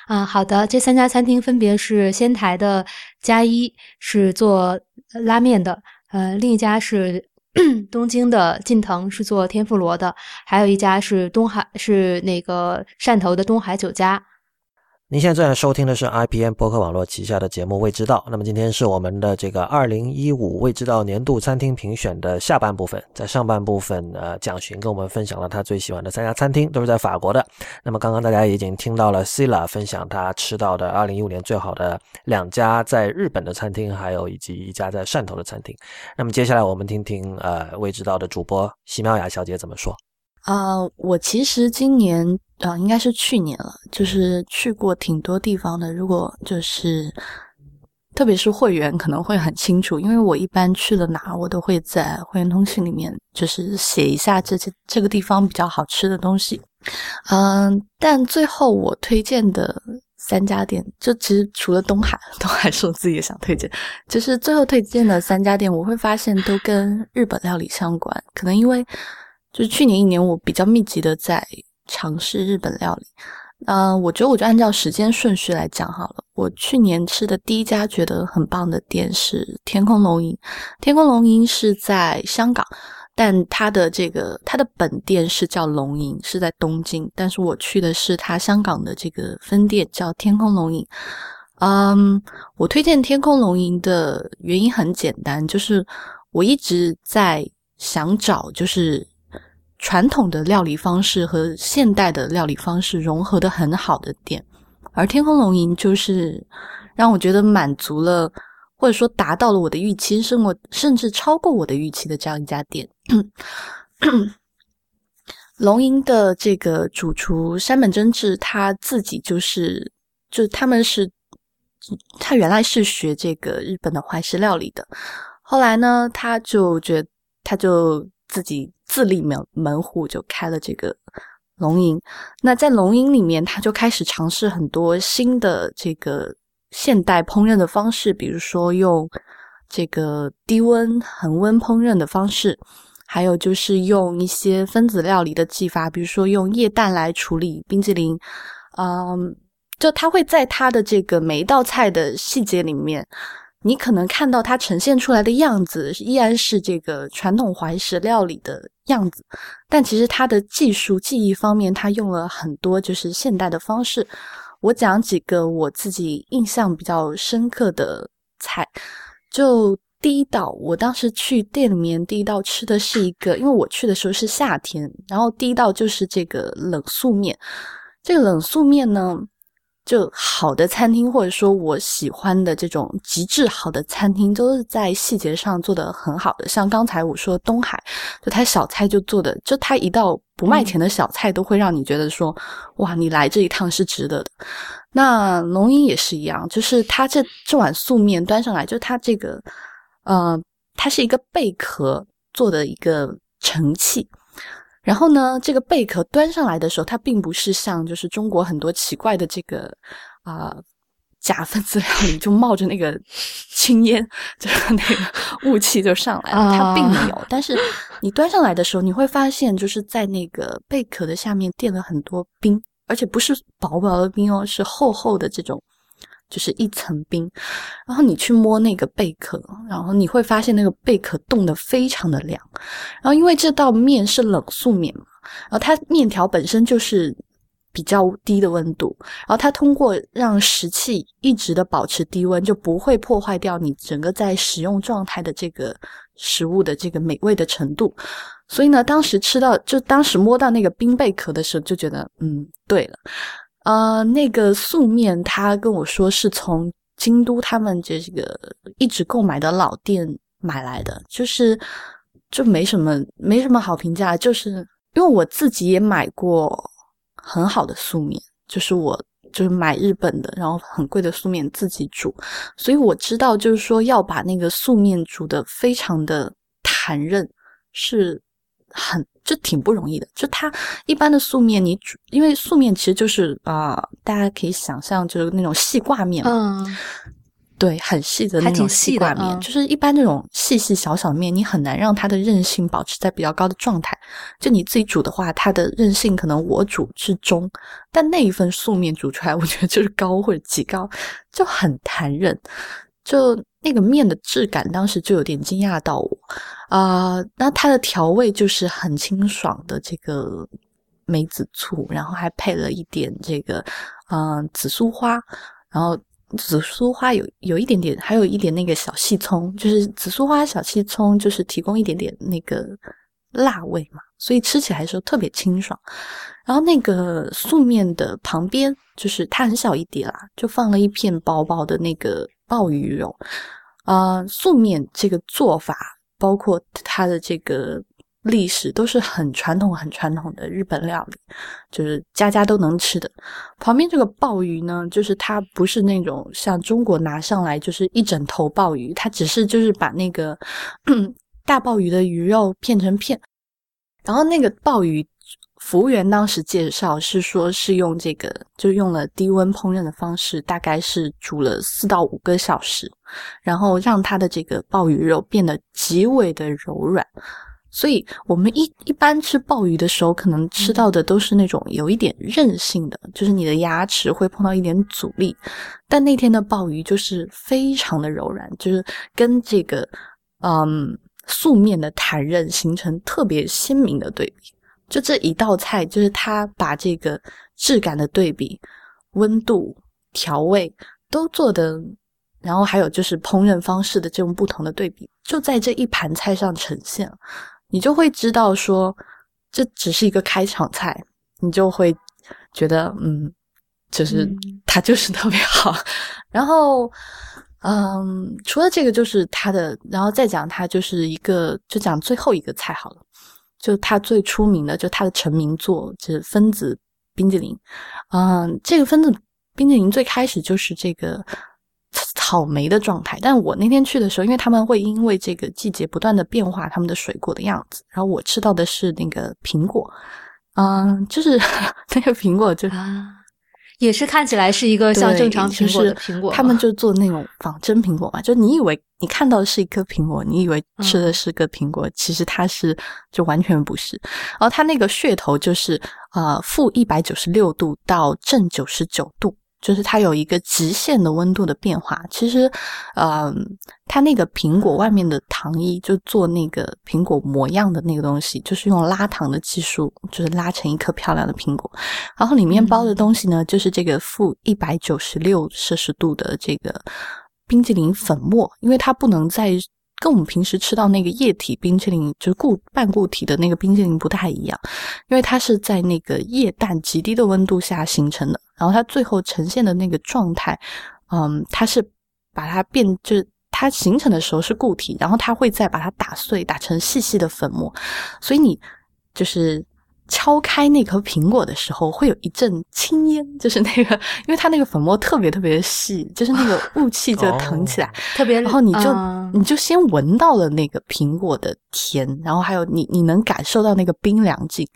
啊，好的，这三家餐厅分别是仙台的加一，是做拉面的，呃，另一家是。东京的近藤是做天妇罗的，还有一家是东海，是那个汕头的东海酒家。您现在正在收听的是 IPN 博客网络旗下的节目《未知道》。那么今天是我们的这个二零一五未知道年度餐厅评选的下半部分。在上半部分，呃，蒋寻跟我们分享了他最喜欢的三家餐厅，都是在法国的。那么刚刚大家已经听到了 Sila 分享他吃到的二零一五年最好的两家在日本的餐厅，还有以及一家在汕头的餐厅。那么接下来我们听听呃未知道的主播席妙雅小姐怎么说。啊，我其实今年啊，应该是去年了，就是去过挺多地方的。如果就是，特别是会员可能会很清楚，因为我一般去了哪，我都会在会员通讯里面就是写一下这些这个地方比较好吃的东西。嗯，但最后我推荐的三家店，就其实除了东海，东海是我自己也想推荐，就是最后推荐的三家店，我会发现都跟日本料理相关，可能因为。就是去年一年，我比较密集的在尝试日本料理。嗯，我觉得我就按照时间顺序来讲好了。我去年吃的第一家觉得很棒的店是天空龙吟。天空龙吟是在香港，但它的这个它的本店是叫龙吟，是在东京。但是我去的是它香港的这个分店，叫天空龙吟。嗯，我推荐天空龙吟的原因很简单，就是我一直在想找，就是。传统的料理方式和现代的料理方式融合的很好的店，而天空龙吟就是让我觉得满足了，或者说达到了我的预期，甚至甚至超过我的预期的这样一家店。龙吟的这个主厨山本真治他自己就是，就他们是，他原来是学这个日本的怀石料理的，后来呢，他就觉他就自己。自立门门户就开了这个龙吟，那在龙吟里面，他就开始尝试很多新的这个现代烹饪的方式，比如说用这个低温恒温烹饪的方式，还有就是用一些分子料理的技法，比如说用液氮来处理冰激凌，嗯，就他会在他的这个每一道菜的细节里面。你可能看到它呈现出来的样子依然是这个传统怀石料理的样子，但其实它的技术技艺方面，它用了很多就是现代的方式。我讲几个我自己印象比较深刻的菜，就第一道，我当时去店里面第一道吃的是一个，因为我去的时候是夏天，然后第一道就是这个冷素面。这个冷素面呢。就好的餐厅，或者说我喜欢的这种极致好的餐厅，都是在细节上做的很好的。像刚才我说东海，就他小菜就做的，就他一道不卖钱的小菜，都会让你觉得说，哇，你来这一趟是值得的。那龙吟也是一样，就是他这这碗素面端上来，就他这个，呃，它是一个贝壳做的一个盛器。然后呢，这个贝壳端上来的时候，它并不是像就是中国很多奇怪的这个啊假分子料理，就冒着那个青烟，就是那个雾气就上来了。它并没有。但是你端上来的时候，你会发现就是在那个贝壳的下面垫了很多冰，而且不是薄薄的冰哦，是厚厚的这种。就是一层冰，然后你去摸那个贝壳，然后你会发现那个贝壳冻得非常的凉。然后因为这道面是冷素面嘛，然后它面条本身就是比较低的温度，然后它通过让食器一直的保持低温，就不会破坏掉你整个在使用状态的这个食物的这个美味的程度。所以呢，当时吃到就当时摸到那个冰贝壳的时候，就觉得嗯，对了。呃，那个素面，他跟我说是从京都他们这个一直购买的老店买来的，就是就没什么没什么好评价，就是因为我自己也买过很好的素面，就是我就是买日本的，然后很贵的素面自己煮，所以我知道就是说要把那个素面煮的非常的弹韧是。很就挺不容易的，就它一般的素面，你煮，因为素面其实就是啊，大家可以想象就是那种细挂面，嗯，对，很细的那种细挂面，就是一般这种细细小小的面，你很难让它的韧性保持在比较高的状态。就你自己煮的话，它的韧性可能我煮是中，但那一份素面煮出来，我觉得就是高或者极高，就很弹韧，就。那个面的质感，当时就有点惊讶到我啊！那它的调味就是很清爽的这个梅子醋，然后还配了一点这个嗯紫苏花，然后紫苏花有有一点点，还有一点那个小细葱，就是紫苏花小细葱，就是提供一点点那个辣味嘛，所以吃起来时候特别清爽。然后那个素面的旁边，就是它很小一碟啦，就放了一片薄薄的那个。鲍鱼肉，啊，素面这个做法，包括它的这个历史，都是很传统、很传统的日本料理，就是家家都能吃的。旁边这个鲍鱼呢，就是它不是那种像中国拿上来就是一整头鲍鱼，它只是就是把那个 大鲍鱼的鱼肉片成片，然后那个鲍鱼。服务员当时介绍是说，是用这个，就用了低温烹饪的方式，大概是煮了四到五个小时，然后让它的这个鲍鱼肉变得极为的柔软。所以我们一一般吃鲍鱼的时候，可能吃到的都是那种有一点韧性的，就是你的牙齿会碰到一点阻力。但那天的鲍鱼就是非常的柔软，就是跟这个嗯素面的弹韧形成特别鲜明的对比。就这一道菜，就是他把这个质感的对比、温度、调味都做的，然后还有就是烹饪方式的这种不同的对比，就在这一盘菜上呈现，你就会知道说，这只是一个开场菜，你就会觉得，嗯，就是它就是特别好。然后，嗯，除了这个，就是它的，然后再讲它就是一个，就讲最后一个菜好了。就它最出名的，就它的成名作，就是分子冰激凌。嗯，这个分子冰激凌最开始就是这个草莓的状态，但我那天去的时候，因为他们会因为这个季节不断的变化他们的水果的样子，然后我吃到的是那个苹果。嗯，就是 那个苹果就。也是看起来是一个像正常苹果的苹果，他们就做那种仿真苹果嘛，就你以为你看到的是一颗苹果，你以为吃的是个苹果，其实它是就完全不是。然后它那个噱头就是呃负一百九十六度到正九十九度，就是它有一个极限的温度的变化。其实，呃，它那个苹果外面的糖衣就做那个苹果模样的那个东西，就是用拉糖的技术，就是拉成一颗漂亮的苹果。然后里面包的东西呢，就是这个负一百九十六摄氏度的这个冰激凌粉末，因为它不能在。跟我们平时吃到那个液体冰淇淋，就是固半固体的那个冰淇淋不太一样，因为它是在那个液氮极低的温度下形成的，然后它最后呈现的那个状态，嗯，它是把它变，就是它形成的时候是固体，然后它会再把它打碎，打成细细的粉末，所以你就是。敲开那颗苹果的时候，会有一阵青烟，就是那个，因为它那个粉末特别特别的细，就是那个雾气就腾起来，特别。然后你就你就先闻到了那个苹果的甜，然后还有你你能感受到那个冰凉劲，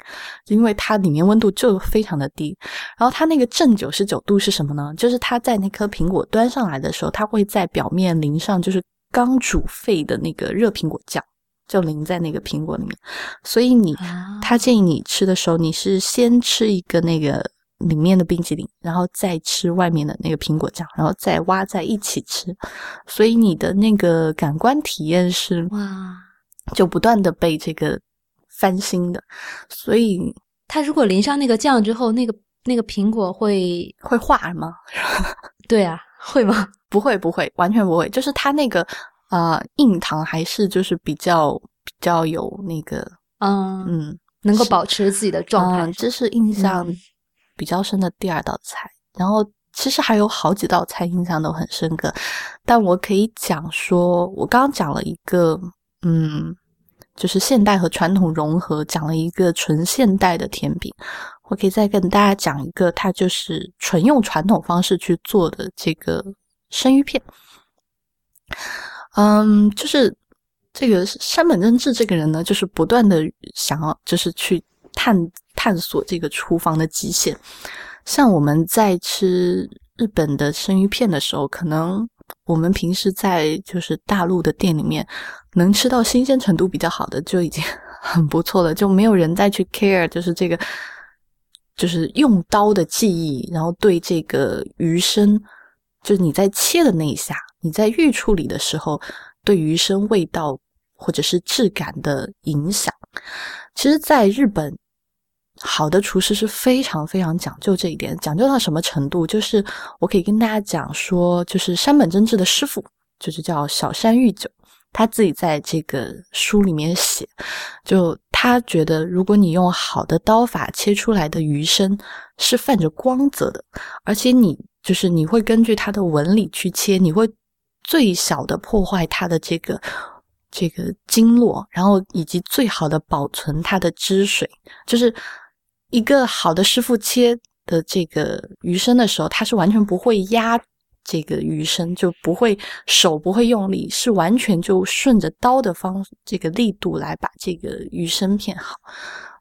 因为它里面温度就非常的低。然后它那个正九十九度是什么呢？就是它在那颗苹果端上来的时候，它会在表面淋上就是刚煮沸的那个热苹果酱。就淋在那个苹果里面，所以你他建议你吃的时候，你是先吃一个那个里面的冰淇淋，然后再吃外面的那个苹果酱，然后再挖在一起吃，所以你的那个感官体验是哇，就不断的被这个翻新的。所以它如果淋上那个酱之后，那个那个苹果会会化吗？对啊，会吗？不会，不会，完全不会，就是它那个。啊，硬糖还是就是比较比较有那个，嗯嗯，能够保持自己的状态。这是印象比较深的第二道菜。然后其实还有好几道菜印象都很深刻，但我可以讲说，我刚刚讲了一个，嗯，就是现代和传统融合，讲了一个纯现代的甜品。我可以再跟大家讲一个，它就是纯用传统方式去做的这个生鱼片。嗯，就是这个山本真治这个人呢，就是不断的想要，就是去探探索这个厨房的极限。像我们在吃日本的生鱼片的时候，可能我们平时在就是大陆的店里面能吃到新鲜程度比较好的就已经 很不错了，就没有人再去 care，就是这个就是用刀的技艺，然后对这个鱼身，就是你在切的那一下。你在预处理的时候，对鱼生味道或者是质感的影响，其实，在日本，好的厨师是非常非常讲究这一点，讲究到什么程度？就是我可以跟大家讲说，就是山本真治的师傅，就是叫小山玉久，他自己在这个书里面写，就他觉得，如果你用好的刀法切出来的鱼身是泛着光泽的，而且你就是你会根据它的纹理去切，你会。最小的破坏它的这个这个经络，然后以及最好的保存它的汁水，就是一个好的师傅切的这个鱼身的时候，他是完全不会压这个鱼身，就不会手不会用力，是完全就顺着刀的方这个力度来把这个鱼身片好。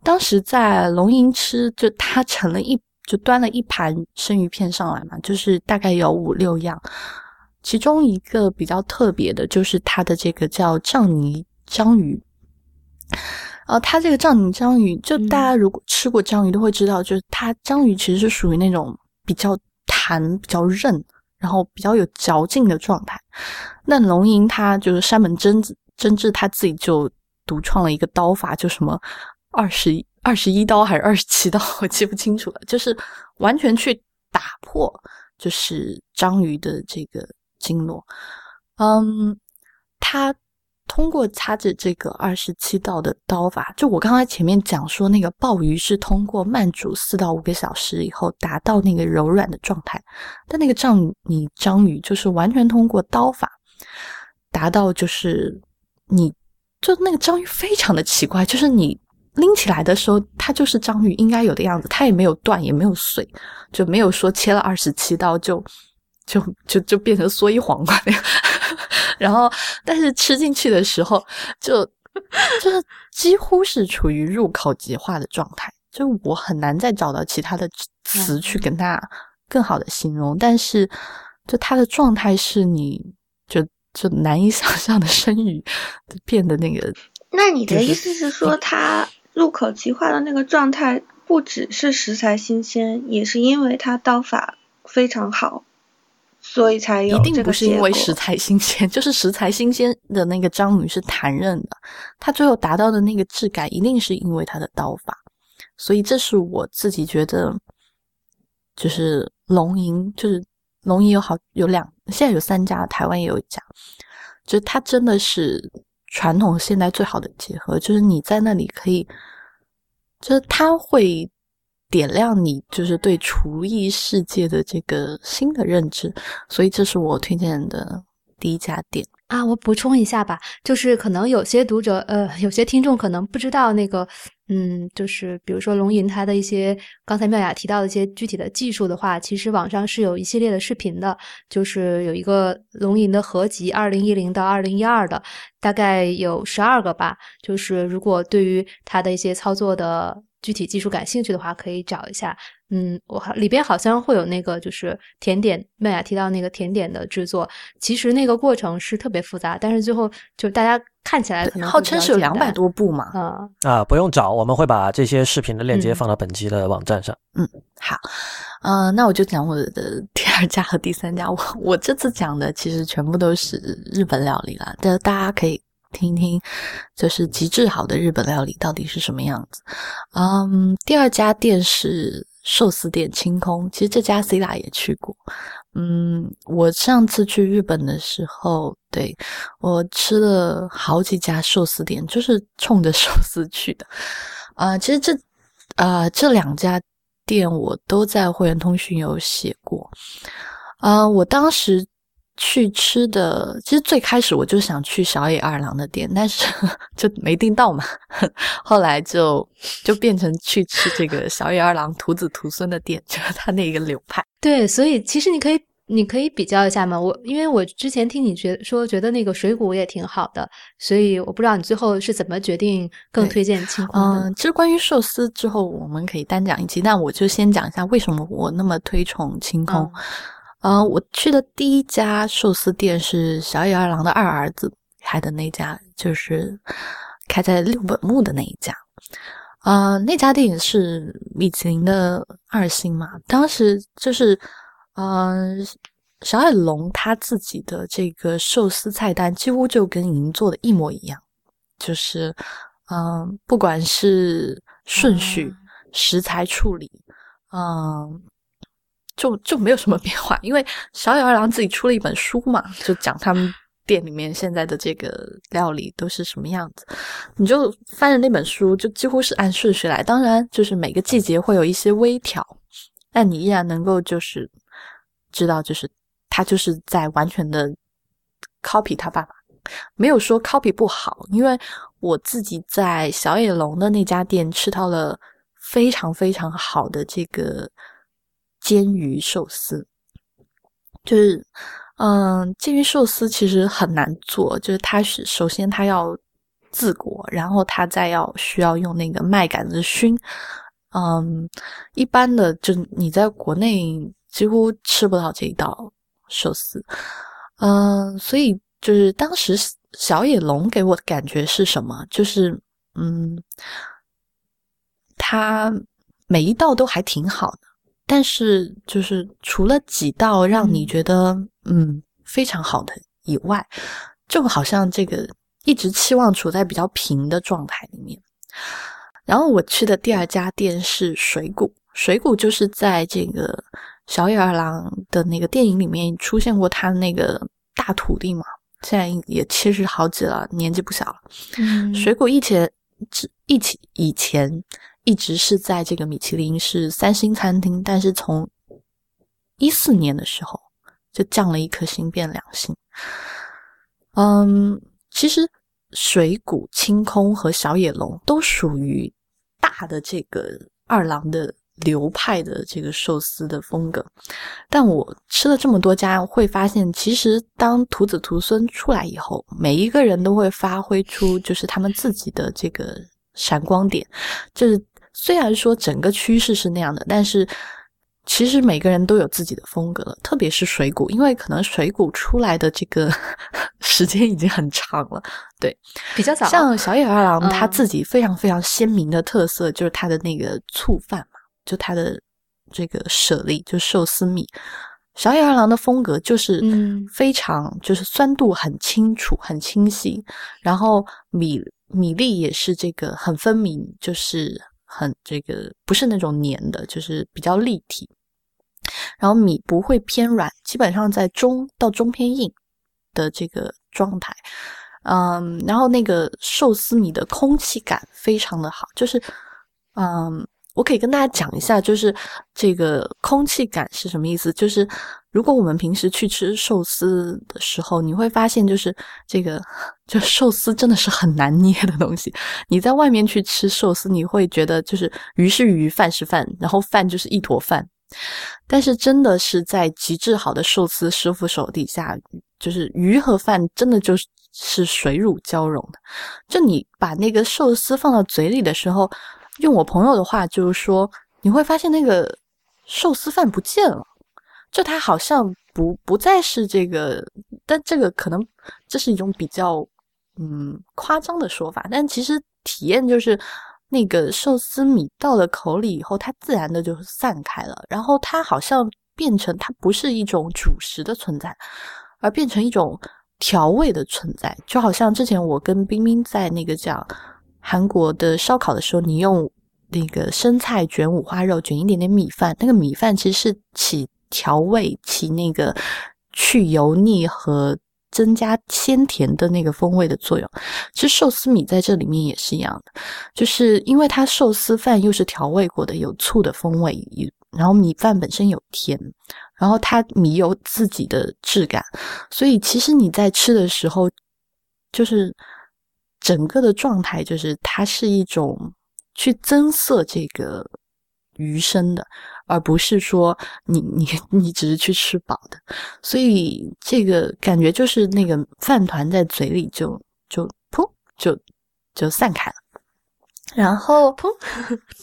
当时在龙吟吃，就他盛了一就端了一盘生鱼片上来嘛，就是大概有五六样。其中一个比较特别的，就是它的这个叫藏泥章鱼。呃，它这个藏泥章鱼，就大家如果吃过章鱼都会知道，就是它章鱼其实是属于那种比较弹、比较韧，然后比较有嚼劲的状态。那龙吟它就是山本真子真治他自己就独创了一个刀法，就什么二十二十一刀还是二十七刀，我记不清楚了，就是完全去打破，就是章鱼的这个。经络，嗯，他通过擦着这个二十七道的刀法，就我刚才前面讲说，那个鲍鱼是通过慢煮四到五个小时以后达到那个柔软的状态，但那个章你章鱼就是完全通过刀法达到，就是你就那个章鱼非常的奇怪，就是你拎起来的时候，它就是章鱼应该有的样子，它也没有断，也没有碎，就没有说切了二十七刀就。就就就变成蓑衣黄瓜那样，然后但是吃进去的时候，就就是几乎是处于入口即化的状态，就我很难再找到其他的词去跟它更好的形容，但是就它的状态是你就就难以 想象的生鱼变得那个。那你的意思是说，它入口即化的那个状态，不只是食材新鲜，也是因为它刀法。非常好，所以才有一定不是因为食 食材新鲜，就是食材新鲜的那个章鱼是弹韧的，它最后达到的那个质感，一定是因为它的刀法。所以这是我自己觉得，就是龙吟，就是龙吟有好有两，现在有三家，台湾也有一家，就它真的是传统现代最好的结合，就是你在那里可以，就是它会点亮你就是对厨艺世界的这个新的认知，所以这是我推荐的第一家店。啊，我补充一下吧，就是可能有些读者，呃，有些听众可能不知道那个，嗯，就是比如说龙吟它的一些刚才妙雅提到的一些具体的技术的话，其实网上是有一系列的视频的，就是有一个龙吟的合集，二零一零到二零一二的，大概有十二个吧。就是如果对于它的一些操作的具体技术感兴趣的话，可以找一下。嗯，我好里边好像会有那个就是甜点，麦雅提到那个甜点的制作，其实那个过程是特别复杂，但是最后就大家看起来可能号称是有两百多步嘛，啊啊，不用找，我们会把这些视频的链接放到本期的网站上。嗯，好，呃，那我就讲我的第二家和第三家，我我这次讲的其实全部都是日本料理啦，这大家可以听听，就是极致好的日本料理到底是什么样子。嗯，第二家店是。寿司店清空，其实这家 C 大也去过。嗯，我上次去日本的时候，对我吃了好几家寿司店，就是冲着寿司去的。啊，其实这啊这两家店我都在会员通讯有写过。啊，我当时。去吃的，其实最开始我就想去小野二郎的店，但是 就没订到嘛。后来就就变成去吃这个小野二郎徒子徒孙的店，就是他那个流派。对，所以其实你可以你可以比较一下嘛。我因为我之前听你觉说觉得那个水谷也挺好的，所以我不知道你最后是怎么决定更推荐清空的。嗯，其实关于寿司之后我们可以单讲一期，但我就先讲一下为什么我那么推崇清空。啊，我去的第一家寿司店是小野二郎的二儿子开的那家，就是开在六本木的那一家。啊，那家店是米其林的二星嘛。当时就是，嗯，小野龙他自己的这个寿司菜单几乎就跟银座的一模一样，就是，嗯，不管是顺序、食材处理，嗯。就就没有什么变化，因为小野二郎自己出了一本书嘛，就讲他们店里面现在的这个料理都是什么样子。你就翻着那本书，就几乎是按顺序来。当然，就是每个季节会有一些微调，但你依然能够就是知道，就是他就是在完全的 copy 他爸爸，没有说 copy 不好。因为我自己在小野龙的那家店吃到了非常非常好的这个。煎鱼寿司，就是，嗯，煎鱼寿司其实很难做，就是它是首先它要自裹，然后它再要需要用那个麦秆子熏，嗯，一般的就你在国内几乎吃不到这一道寿司，嗯，所以就是当时小野龙给我的感觉是什么？就是，嗯，他每一道都还挺好的。但是，就是除了几道让你觉得嗯非常好的以外，就好像这个一直期望处在比较平的状态里面。然后我去的第二家店是水谷，水谷就是在这个小野二郎的那个电影里面出现过他那个大徒弟嘛，现在也七十好几了，年纪不小了。嗯，水谷以前一起以前。一直是在这个米其林是三星餐厅，但是从一四年的时候就降了一颗星变两星。嗯，其实水谷清空和小野龙都属于大的这个二郎的流派的这个寿司的风格，但我吃了这么多家，会发现其实当徒子徒孙出来以后，每一个人都会发挥出就是他们自己的这个闪光点，就是。虽然说整个趋势是那样的，但是其实每个人都有自己的风格了。特别是水谷，因为可能水谷出来的这个 时间已经很长了，对，比较早。像小野二郎他自己非常非常鲜明的特色，就是他的那个醋饭嘛，就他的这个舍利，就寿司米。小野二郎的风格就是嗯非常就是酸度很清楚、很清晰，然后米米粒也是这个很分明，就是很这个不是那种黏的，就是比较立体。然后米不会偏软，基本上在中到中偏硬的这个状态。嗯，然后那个寿司米的空气感非常的好，就是嗯。我可以跟大家讲一下，就是这个空气感是什么意思？就是如果我们平时去吃寿司的时候，你会发现，就是这个，就寿司真的是很难捏的东西。你在外面去吃寿司，你会觉得就是鱼是鱼，饭是饭，然后饭就是一坨饭。但是真的是在极致好的寿司师傅手底下，就是鱼和饭真的就是水乳交融的。就你把那个寿司放到嘴里的时候。用我朋友的话就是说，你会发现那个寿司饭不见了，就它好像不不再是这个，但这个可能这是一种比较嗯夸张的说法，但其实体验就是那个寿司米到了口里以后，它自然的就散开了，然后它好像变成它不是一种主食的存在，而变成一种调味的存在，就好像之前我跟冰冰在那个讲。韩国的烧烤的时候，你用那个生菜卷五花肉，卷一点点米饭，那个米饭其实是起调味、起那个去油腻和增加鲜甜的那个风味的作用。其实寿司米在这里面也是一样的，就是因为它寿司饭又是调味过的，有醋的风味，然后米饭本身有甜，然后它米有自己的质感，所以其实你在吃的时候，就是。整个的状态就是它是一种去增色这个鱼生的，而不是说你你你只是去吃饱的，所以这个感觉就是那个饭团在嘴里就就噗就就散开了，然后噗，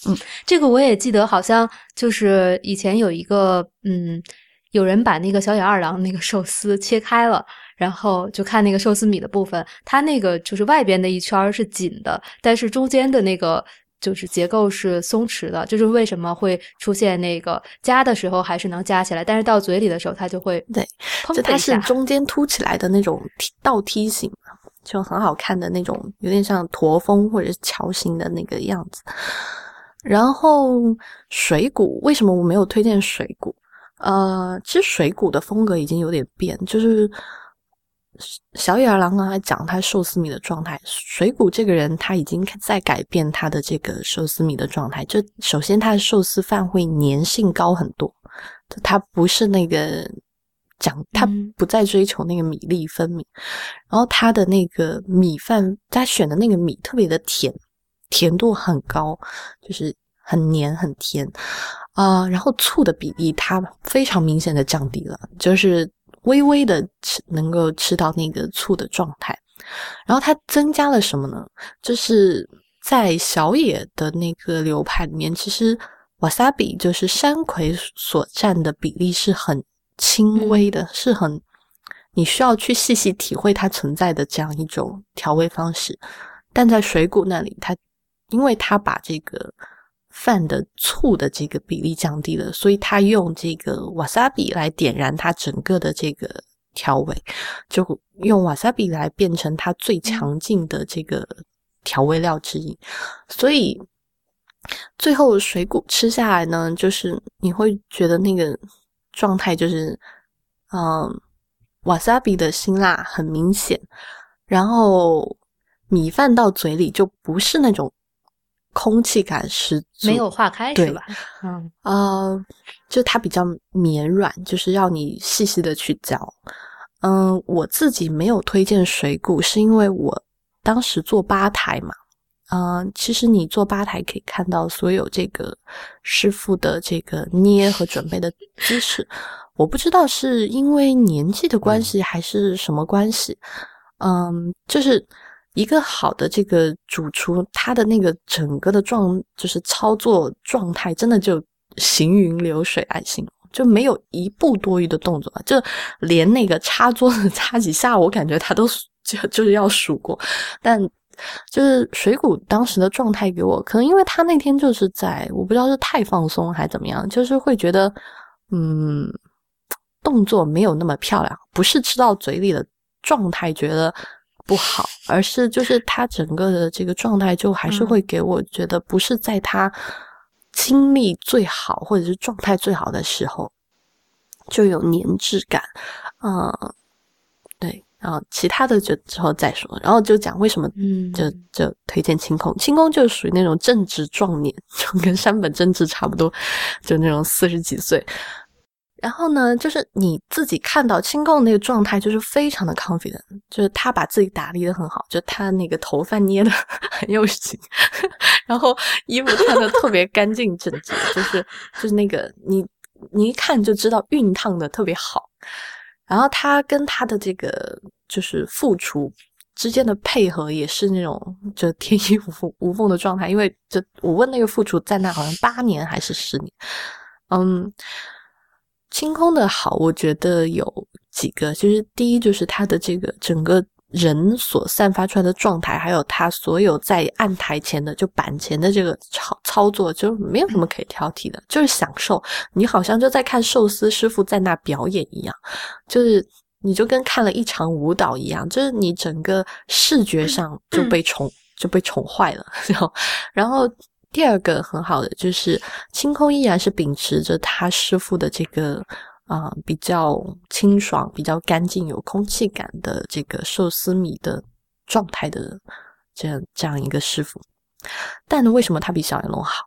嗯，这个我也记得，好像就是以前有一个嗯，有人把那个小野二郎那个寿司切开了。然后就看那个寿司米的部分，它那个就是外边的一圈是紧的，但是中间的那个就是结构是松弛的，就是为什么会出现那个夹的时候还是能夹起来，但是到嘴里的时候它就会对，就它是中间凸起来的那种倒梯形，就很好看的那种，有点像驼峰或者是桥形的那个样子。然后水谷为什么我没有推荐水谷？呃，其实水谷的风格已经有点变，就是。小野二郎刚才讲他寿司米的状态，水谷这个人他已经在改变他的这个寿司米的状态。就首先他的寿司饭会粘性高很多，他不是那个讲他不再追求那个米粒分明，然后他的那个米饭他选的那个米特别的甜，甜度很高，就是很黏很甜啊。然后醋的比例他非常明显的降低了，就是。微微的吃，能够吃到那个醋的状态，然后它增加了什么呢？就是在小野的那个流派里面，其实瓦萨比就是山葵所占的比例是很轻微的，是很你需要去细细体会它存在的这样一种调味方式。但在水谷那里，它因为它把这个。饭的醋的这个比例降低了，所以他用这个瓦萨比来点燃它整个的这个调味，就用瓦萨比来变成它最强劲的这个调味料之一。所以最后水果吃下来呢，就是你会觉得那个状态就是，嗯，瓦萨比的辛辣很明显，然后米饭到嘴里就不是那种。空气感十足，没有化开是吧？嗯呃，就它比较绵软，就是要你细细的去嚼。嗯，我自己没有推荐水谷，是因为我当时做吧台嘛。嗯，其实你做吧台可以看到所有这个师傅的这个捏和准备的姿势。我不知道是因为年纪的关系还是什么关系。嗯，就是。一个好的这个主厨，他的那个整个的状就是操作状态，真的就行云流水来形容，就没有一步多余的动作，就连那个擦桌子擦几下，我感觉他都就就是要数过。但就是水谷当时的状态给我，可能因为他那天就是在，我不知道是太放松还怎么样，就是会觉得，嗯，动作没有那么漂亮，不是吃到嘴里的状态觉得不好，而是就是他整个的这个状态就还是会给我觉得不是在他精力最好或者是状态最好的时候就有粘滞感，嗯，对。然后其他的就之后再说，然后就讲为什么，嗯，就就推荐清空。清空就属于那种正值壮年，就跟山本正治差不多，就那种四十几岁。然后呢，就是你自己看到清空那个状态，就是非常的 confident，就是他把自己打理的很好，就他那个头发捏的 很有型，然后衣服穿的特别干净整洁，就是就是那个你你一看就知道熨烫的特别好。然后他跟他的这个就是副厨之间的配合也是那种就天衣无缝无缝的状态，因为就我问那个副厨在那好像八年还是十年，嗯，清空的好，我觉得有几个，就是第一就是他的这个整个。人所散发出来的状态，还有他所有在案台前的就板前的这个操操作，就没有什么可以挑剔的，就是享受。你好像就在看寿司师傅在那表演一样，就是你就跟看了一场舞蹈一样，就是你整个视觉上就被宠就被宠坏了。然后，然后第二个很好的就是清空依然是秉持着他师傅的这个。啊，比较清爽、比较干净、有空气感的这个寿司米的状态的这样这样一个师傅，但为什么他比小野龙好？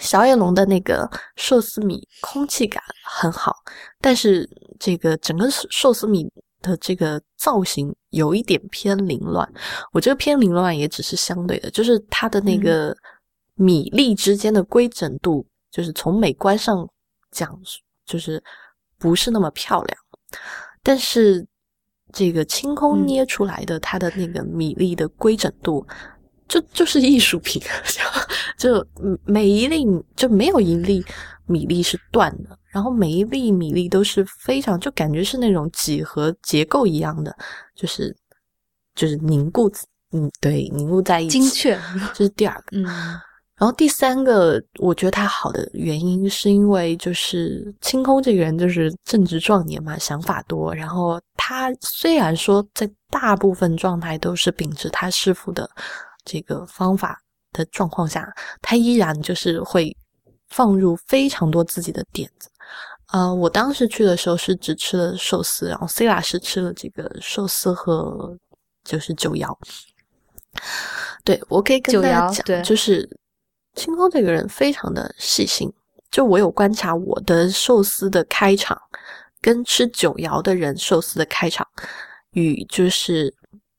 小野龙的那个寿司米空气感很好，但是这个整个寿司米的这个造型有一点偏凌乱。我这个偏凌乱也只是相对的，就是它的那个米粒之间的规整度，就是从美观上讲。就是不是那么漂亮，但是这个清空捏出来的它的那个米粒的规整度，就就是艺术品，就就每一粒就没有一粒米粒是断的，然后每一粒米粒都是非常就感觉是那种几何结构一样的，就是就是凝固，嗯，对，凝固在一起，精确，这是第二个，嗯。然后第三个，我觉得他好的原因是因为就是清空这个人就是正值壮年嘛，想法多。然后他虽然说在大部分状态都是秉持他师傅的这个方法的状况下，他依然就是会放入非常多自己的点子。呃，我当时去的时候是只吃了寿司，然后 C 老师吃了这个寿司和就是九瑶。对我可以跟大家讲，就是。清空这个人非常的细心，就我有观察我的寿司的开场，跟吃九窑的人寿司的开场，与就是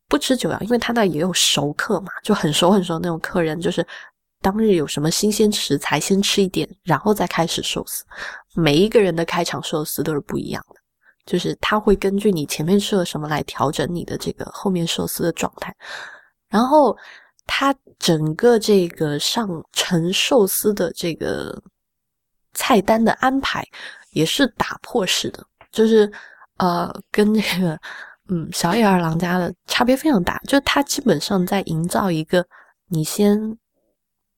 不吃九窑，因为他那也有熟客嘛，就很熟很熟那种客人，就是当日有什么新鲜食材，先吃一点，然后再开始寿司。每一个人的开场寿司都是不一样的，就是他会根据你前面吃了什么来调整你的这个后面寿司的状态，然后。它整个这个上盛寿司的这个菜单的安排也是打破式的，就是呃，跟这个嗯小野二郎家的差别非常大。就是它基本上在营造一个你先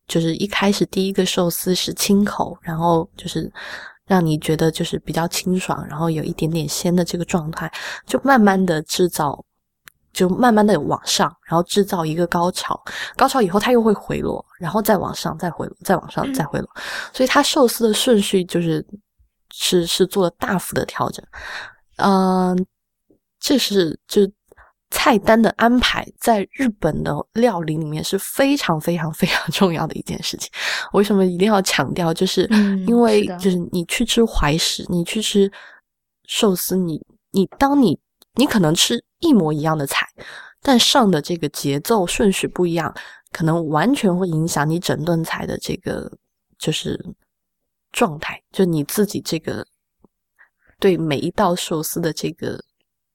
就是一开始第一个寿司是清口，然后就是让你觉得就是比较清爽，然后有一点点鲜的这个状态，就慢慢的制造。就慢慢的往上，然后制造一个高潮，高潮以后它又会回落，然后再往上，再回落，再往上，再回落。所以它寿司的顺序就是是是做了大幅的调整。嗯，这是就菜单的安排，在日本的料理里面是非常非常非常重要的一件事情。为什么一定要强调？就是因为就是你去吃怀石，你去吃寿司，你你当你你可能吃。一模一样的菜，但上的这个节奏顺序不一样，可能完全会影响你整顿菜的这个就是状态，就你自己这个对每一道寿司的这个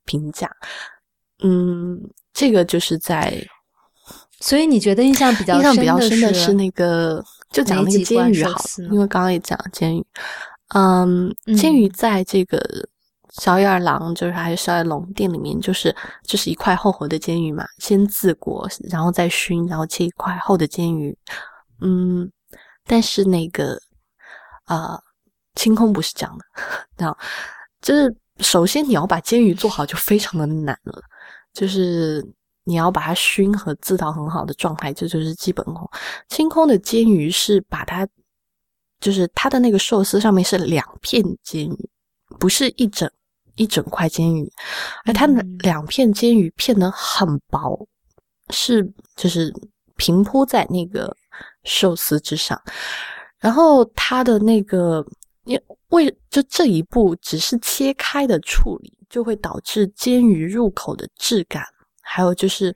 评价。嗯，这个就是在，所以你觉得印象比较印象比较深的是那个，就讲那个煎鱼好，因为刚刚也讲了煎鱼。嗯，煎鱼在这个。小野二郎就是还有小野龙店里面，就是就是一块厚厚的煎鱼嘛，先自裹，然后再熏，然后切一块厚的煎鱼。嗯，但是那个啊，清空不是这样的，那就是首先你要把煎鱼做好就非常的难了，就是你要把它熏和制到很好的状态，这就是基本功。清空的煎鱼是把它，就是它的那个寿司上面是两片煎鱼，不是一整一整块煎鱼，而它的两片煎鱼片的很薄，是就是平铺在那个寿司之上，然后它的那个。因为就这一步只是切开的处理，就会导致煎鱼入口的质感，还有就是，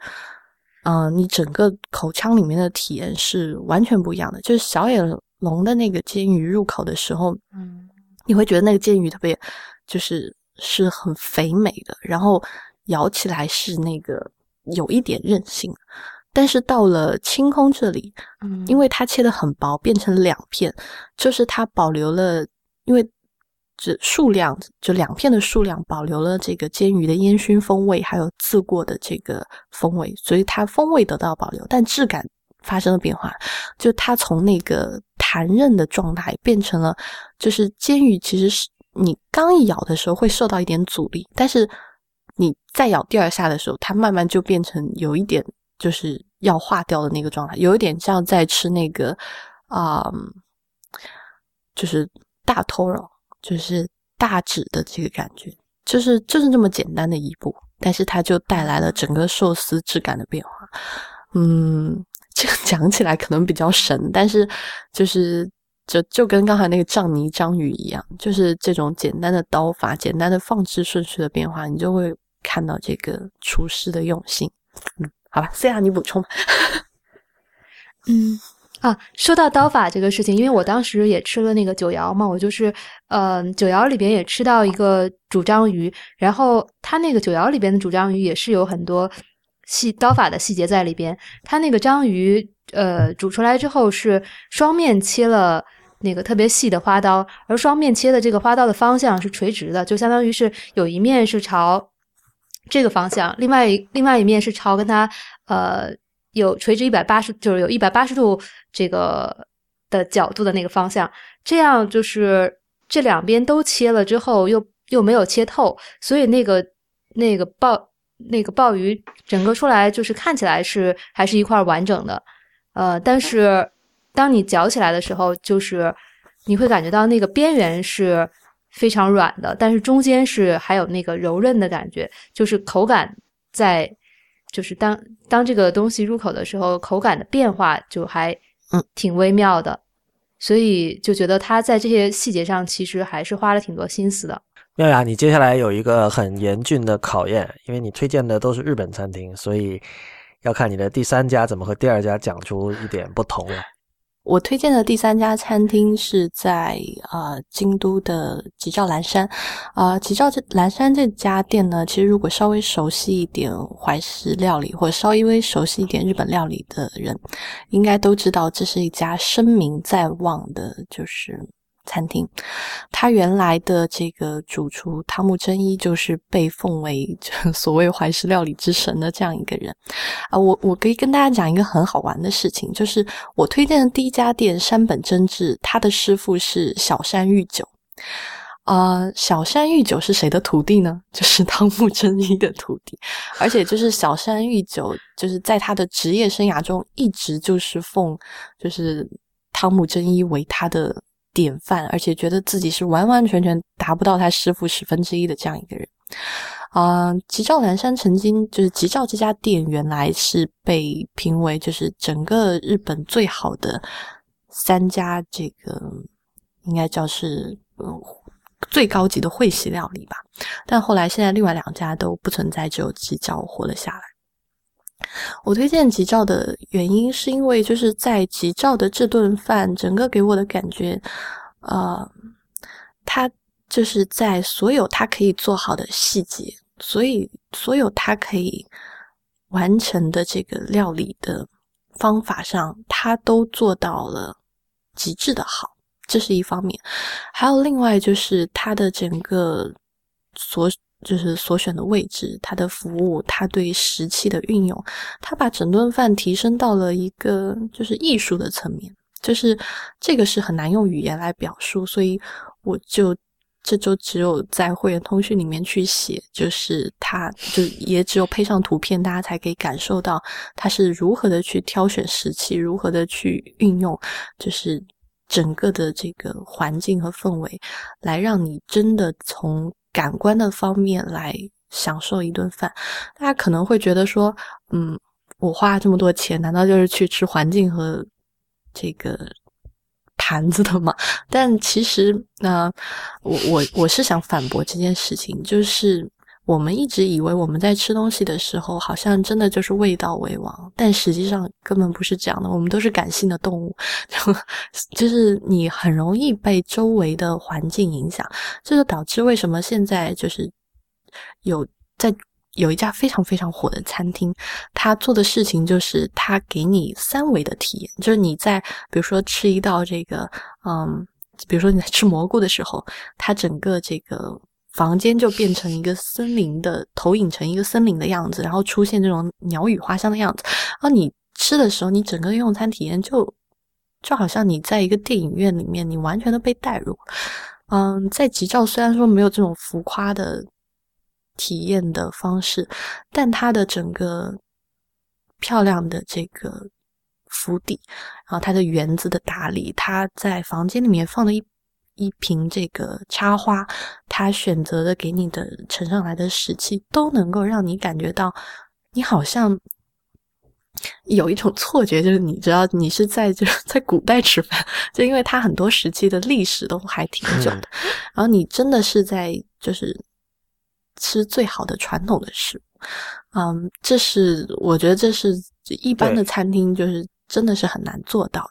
嗯，你整个口腔里面的体验是完全不一样的。就是小野龙的那个煎鱼入口的时候，嗯，你会觉得那个煎鱼特别，就是是很肥美的，然后咬起来是那个有一点韧性。但是到了清空这里，嗯，因为它切的很薄，变成两片，就是它保留了。因为这数量就两片的数量保留了这个煎鱼的烟熏风味，还有自过的这个风味，所以它风味得到保留，但质感发生了变化。就它从那个弹韧的状态变成了，就是煎鱼其实是你刚一咬的时候会受到一点阻力，但是你再咬第二下的时候，它慢慢就变成有一点就是要化掉的那个状态，有一点像在吃那个啊，就是。大头肉就是大指的这个感觉，就是就是这么简单的一步，但是它就带来了整个寿司质感的变化。嗯，这个讲起来可能比较神，但是就是就就跟刚才那个藏泥章鱼一样，就是这种简单的刀法、简单的放置顺序的变化，你就会看到这个厨师的用心。嗯，好吧，C 亚你补充。嗯。啊，说到刀法这个事情，因为我当时也吃了那个九窑嘛，我就是，嗯，九窑里边也吃到一个煮章鱼，然后它那个九窑里边的煮章鱼也是有很多细刀法的细节在里边。它那个章鱼，呃，煮出来之后是双面切了那个特别细的花刀，而双面切的这个花刀的方向是垂直的，就相当于是有一面是朝这个方向，另外另外一面是朝跟它，呃。有垂直一百八十，就是有一百八十度这个的角度的那个方向，这样就是这两边都切了之后，又又没有切透，所以那个那个鲍那个鲍鱼整个出来就是看起来是还是一块完整的，呃，但是当你嚼起来的时候，就是你会感觉到那个边缘是非常软的，但是中间是还有那个柔韧的感觉，就是口感在。就是当当这个东西入口的时候，口感的变化就还嗯挺微妙的，所以就觉得他在这些细节上其实还是花了挺多心思的。妙雅，你接下来有一个很严峻的考验，因为你推荐的都是日本餐厅，所以要看你的第三家怎么和第二家讲出一点不同了。我推荐的第三家餐厅是在呃京都的吉兆蓝山，啊吉兆这蓝山这家店呢，其实如果稍微熟悉一点怀石料理，或者稍微熟悉一点日本料理的人，应该都知道这是一家声名在望的，就是。餐厅，他原来的这个主厨汤木真一就是被奉为所谓怀石料理之神的这样一个人啊。我我可以跟大家讲一个很好玩的事情，就是我推荐的第一家店山本真治，他的师傅是小山玉久啊。小山玉久是谁的徒弟呢？就是汤木真一的徒弟，而且就是小山玉久就是在他的职业生涯中一直就是奉就是汤木真一为他的。典范，而且觉得自己是完完全全达不到他师傅十分之一的这样一个人。啊，吉兆南山曾经就是吉兆这家店原来是被评为就是整个日本最好的三家，这个应该叫是嗯最高级的会席料理吧。但后来现在另外两家都不存在，只有吉兆活了下来。我推荐吉兆的原因，是因为就是在吉兆的这顿饭，整个给我的感觉，呃，他就是在所有他可以做好的细节，所以所有他可以完成的这个料理的方法上，他都做到了极致的好，这是一方面。还有另外就是他的整个所就是所选的位置，它的服务，它对石器的运用，它把整顿饭提升到了一个就是艺术的层面，就是这个是很难用语言来表述，所以我就这周只有在会员通讯里面去写，就是它就也只有配上图片，大家才可以感受到它是如何的去挑选石器，如何的去运用，就是整个的这个环境和氛围，来让你真的从。感官的方面来享受一顿饭，大家可能会觉得说，嗯，我花这么多钱，难道就是去吃环境和这个盘子的吗？但其实，那我我我是想反驳这件事情，就是我们一直以为我们在吃东西的时候，好像真的就是味道为王，但实际上根本不是这样的。我们都是感性的动物，就是你很容易被周围的环境影响。这就导致为什么现在就是有在有一家非常非常火的餐厅，他做的事情就是他给你三维的体验，就是你在比如说吃一道这个，嗯，比如说你在吃蘑菇的时候，它整个这个房间就变成一个森林的投影成一个森林的样子，然后出现这种鸟语花香的样子，然后你吃的时候，你整个用餐体验就就好像你在一个电影院里面，你完全的被带入。嗯，在吉兆虽然说没有这种浮夸的体验的方式，但它的整个漂亮的这个府邸，然后它的园子的打理，它在房间里面放了一一瓶这个插花，他选择的给你的呈上来的食器，都能够让你感觉到你好像。有一种错觉，就是你知道你是在就是在古代吃饭，就因为它很多时期的历史都还挺久的，然后你真的是在就是吃最好的传统的食物，嗯，这是我觉得这是一般的餐厅就是真的是很难做到，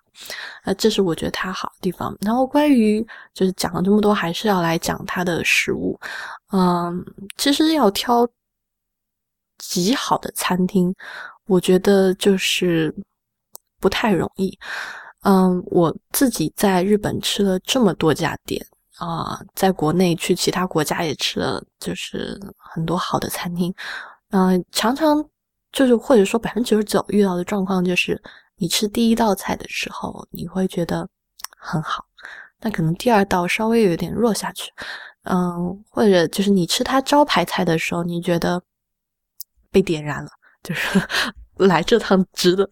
呃，这是我觉得它好的地方。然后关于就是讲了这么多，还是要来讲它的食物，嗯，其实要挑极好的餐厅。我觉得就是不太容易。嗯，我自己在日本吃了这么多家店啊，在国内去其他国家也吃了，就是很多好的餐厅。嗯，常常就是或者说百分之九十九遇到的状况就是，你吃第一道菜的时候你会觉得很好，但可能第二道稍微有点弱下去。嗯，或者就是你吃它招牌菜的时候，你觉得被点燃了。就是 来这趟值得，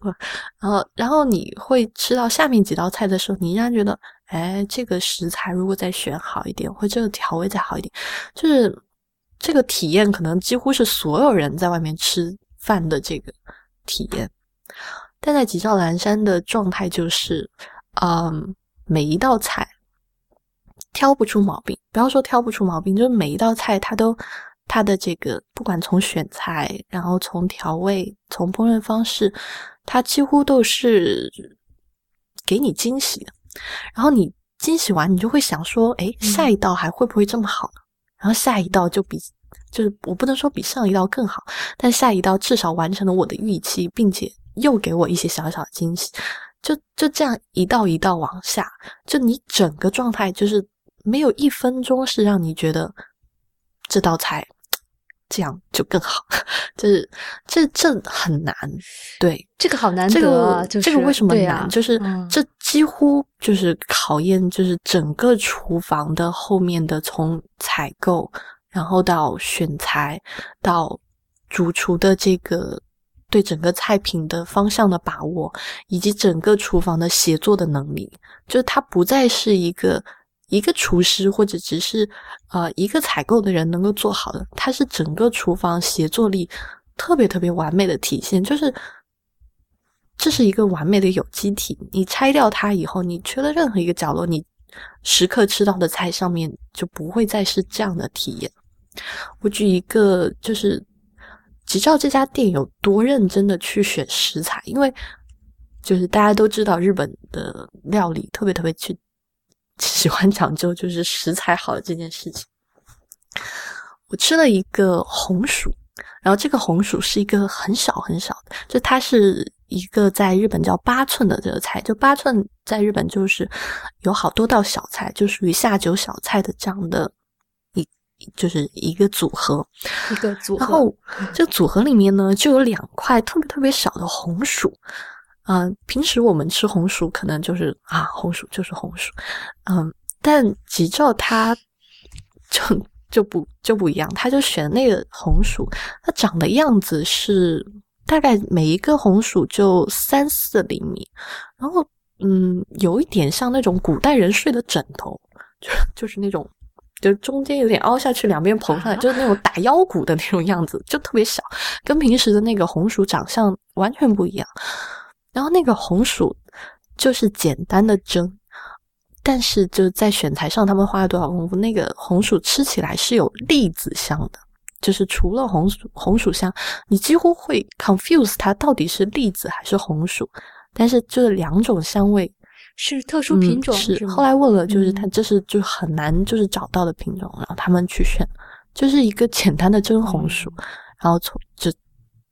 然后，然后你会吃到下面几道菜的时候，你依然觉得，哎，这个食材如果再选好一点，或者这个调味再好一点，就是这个体验可能几乎是所有人在外面吃饭的这个体验。但在吉兆蓝山的状态就是，嗯，每一道菜挑不出毛病，不要说挑不出毛病，就是每一道菜它都。它的这个不管从选材，然后从调味，从烹饪方式，它几乎都是给你惊喜的。然后你惊喜完，你就会想说，哎，下一道还会不会这么好呢？然后下一道就比，就是我不能说比上一道更好，但下一道至少完成了我的预期，并且又给我一些小小的惊喜。就就这样一道一道往下，就你整个状态就是没有一分钟是让你觉得。这道菜这样就更好，就是这这很难，对这个好难得。这个这个为什么难？就是这几乎就是考验，就是整个厨房的后面的从采购，然后到选材，到主厨的这个对整个菜品的方向的把握，以及整个厨房的协作的能力，就是它不再是一个。一个厨师或者只是呃一个采购的人能够做好的，它是整个厨房协作力特别特别完美的体现。就是这是一个完美的有机体，你拆掉它以后，你缺了任何一个角落，你时刻吃到的菜上面就不会再是这样的体验。我举一个，就是你知道这家店有多认真的去选食材，因为就是大家都知道日本的料理特别特别去。喜欢讲究就是食材好这件事情。我吃了一个红薯，然后这个红薯是一个很小很小的，就它是一个在日本叫八寸的这个菜，就八寸在日本就是有好多道小菜，就属于下酒小菜的这样的就是一个组合，一个组合。然后这组合里面呢，就有两块特别特别小的红薯。嗯，平时我们吃红薯可能就是啊，红薯就是红薯。嗯，但吉兆它就就不就不一样，他就选那个红薯，它长的样子是大概每一个红薯就三四厘米，然后嗯，有一点像那种古代人睡的枕头，就 就是那种。就中间有点凹下去，两边膨上来，就是那种打腰鼓的那种样子，就特别小，跟平时的那个红薯长相完全不一样。然后那个红薯就是简单的蒸，但是就在选材上，他们花了多少功夫？那个红薯吃起来是有栗子香的，就是除了红薯红薯香，你几乎会 confuse 它到底是栗子还是红薯，但是这两种香味。是特殊品种，是后来问了，就是他这是就很难就是找到的品种，然后他们去选，就是一个简单的真红薯，然后从就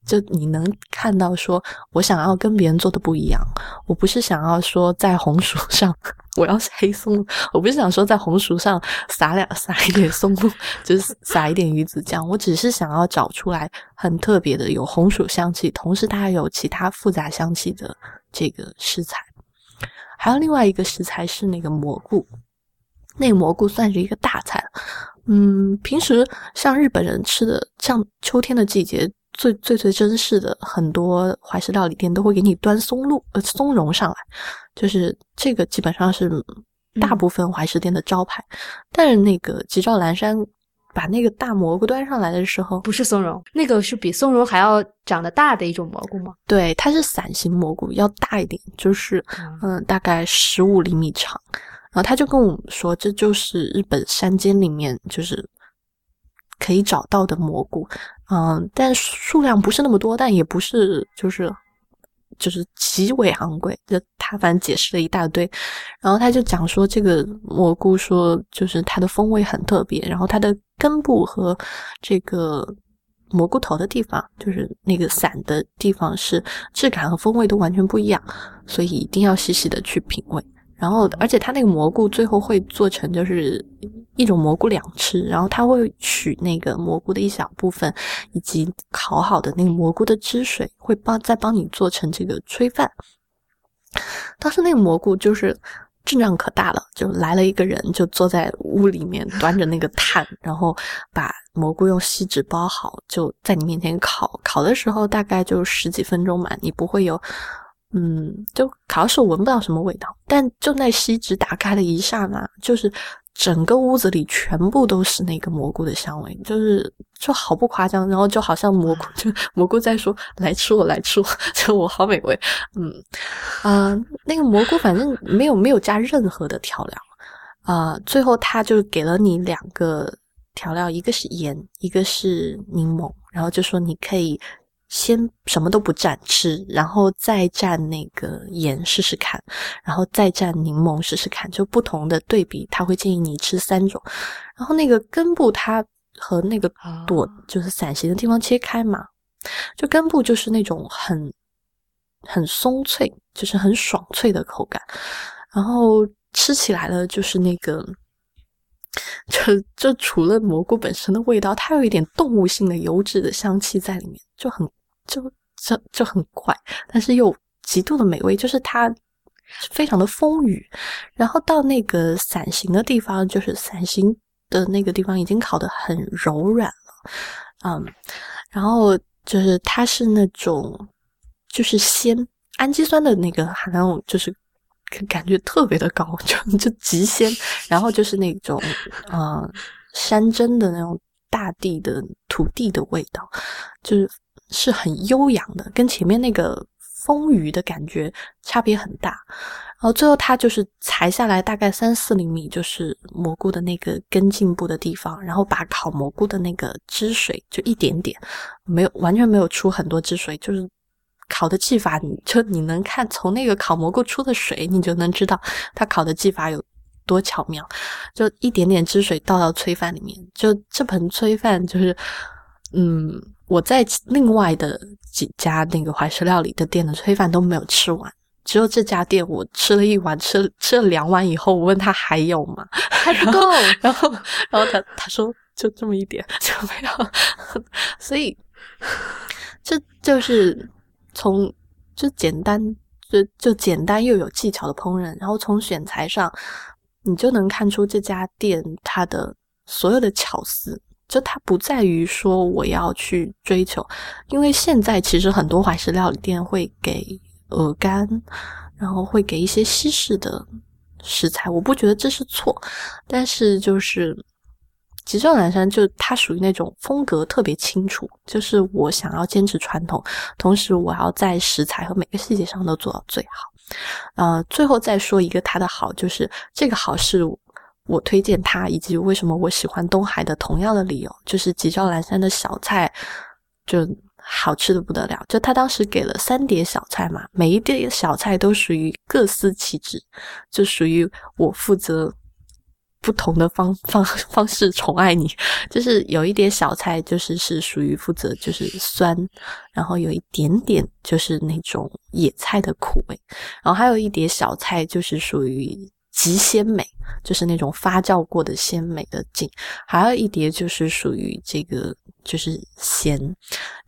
就你能看到说，我想要跟别人做的不一样，我不是想要说在红薯上 我要是黑松露，我不是想说在红薯上撒两撒一点松露，就是撒一点鱼子酱，我只是想要找出来很特别的有红薯香气，同时它还有其他复杂香气的这个食材。还有另外一个食材是那个蘑菇，那个蘑菇算是一个大菜。嗯，平时像日本人吃的，像秋天的季节，最最最珍视的很多怀石料理店都会给你端松露呃松茸上来，就是这个基本上是大部分怀石店的招牌。但是那个吉兆蓝山。把那个大蘑菇端上来的时候，不是松茸，那个是比松茸还要长得大的一种蘑菇吗？对，它是伞形蘑菇，要大一点，就是嗯，大概十五厘米长。然后他就跟我们说，这就是日本山间里面就是可以找到的蘑菇，嗯，但数量不是那么多，但也不是就是。就是极为昂贵，就他反正解释了一大堆，然后他就讲说这个蘑菇说就是它的风味很特别，然后它的根部和这个蘑菇头的地方，就是那个伞的地方是质感和风味都完全不一样，所以一定要细细的去品味。然后，而且它那个蘑菇最后会做成就是一种蘑菇两吃，然后它会取那个蘑菇的一小部分，以及烤好的那个蘑菇的汁水，会帮再帮你做成这个炊饭。当时那个蘑菇就是阵仗可大了，就来了一个人，就坐在屋里面端着那个炭，然后把蘑菇用锡纸包好，就在你面前烤。烤的时候大概就十几分钟嘛，你不会有。嗯，就烤的时候闻不到什么味道，但就那锡纸打开的一刹那，就是整个屋子里全部都是那个蘑菇的香味，就是就好不夸张，然后就好像蘑菇，就蘑菇在说来吃我，来吃我，就我好美味。嗯啊，那个蘑菇反正没有没有加任何的调料啊，最后他就给了你两个调料，一个是盐，一个是柠檬，然后就说你可以。先什么都不蘸吃，然后再蘸那个盐试试看，然后再蘸柠檬试试看，就不同的对比，他会建议你吃三种。然后那个根部它和那个朵就是伞形的地方切开嘛，就根部就是那种很很松脆，就是很爽脆的口感。然后吃起来呢，就是那个就就除了蘑菇本身的味道，它有一点动物性的油脂的香气在里面，就很。就就就很怪，但是又极度的美味，就是它非常的丰腴。然后到那个伞形的地方，就是伞形的那个地方已经烤得很柔软了，嗯，然后就是它是那种就是鲜氨基酸的那个含量，就是感觉特别的高，就就极鲜。然后就是那种嗯山珍的那种大地的土地的味道，就是。是很悠扬的，跟前面那个丰腴的感觉差别很大。然后最后它就是裁下来大概三四厘米，就是蘑菇的那个根茎部的地方，然后把烤蘑菇的那个汁水就一点点，没有完全没有出很多汁水，就是烤的技法，你就你能看从那个烤蘑菇出的水，你就能知道它烤的技法有多巧妙。就一点点汁水倒到炊饭里面，就这盆炊饭就是，嗯。我在另外的几家那个怀石料理的店的炊饭都没有吃完，只有这家店我吃了一碗，吃吃了两碗以后，我问他还有吗？还不够。然后，然后他他说就这么一点就没有，所以这就是从就简单就就简单又有技巧的烹饪，然后从选材上，你就能看出这家店它的所有的巧思。就它不在于说我要去追求，因为现在其实很多怀石料理店会给鹅肝，然后会给一些西式的食材，我不觉得这是错，但是就是吉兆南山就它属于那种风格特别清楚，就是我想要坚持传统，同时我要在食材和每个细节上都做到最好。呃，最后再说一个它的好，就是这个好是。我推荐它，以及为什么我喜欢东海的同样的理由，就是吉兆兰山的小菜就好吃的不得了。就他当时给了三碟小菜嘛，每一碟小菜都属于各司其职，就属于我负责不同的方方方式宠爱你。就是有一碟小菜就是是属于负责就是酸，然后有一点点就是那种野菜的苦味，然后还有一碟小菜就是属于。极鲜美，就是那种发酵过的鲜美的劲。还有一碟就是属于这个，就是咸，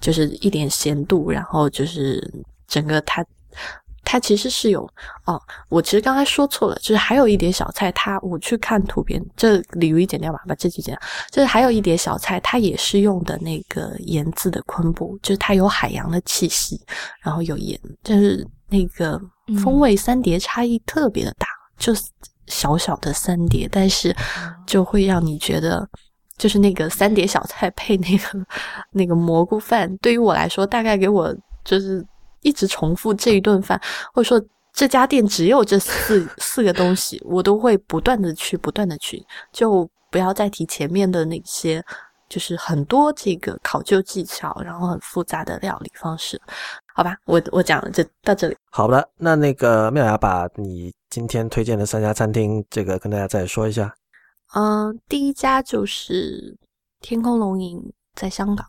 就是一点咸度。然后就是整个它，它其实是有哦。我其实刚才说错了，就是还有一碟小菜，它我去看图片，这鲤鱼剪掉吧，把这句剪掉。就是还有一碟小菜，它也是用的那个盐渍的昆布，就是它有海洋的气息，然后有盐，就是那个风味三碟差异特别的大。就小小的三碟，但是就会让你觉得，就是那个三碟小菜配那个那个蘑菇饭，对于我来说，大概给我就是一直重复这一顿饭，或者说这家店只有这四 四个东西，我都会不断的去，不断的去，就不要再提前面的那些，就是很多这个考究技巧，然后很复杂的料理方式。好吧，我我讲了就到这里。好的，那那个妙雅把你今天推荐的三家餐厅，这个跟大家再说一下。嗯，第一家就是天空龙吟在香港，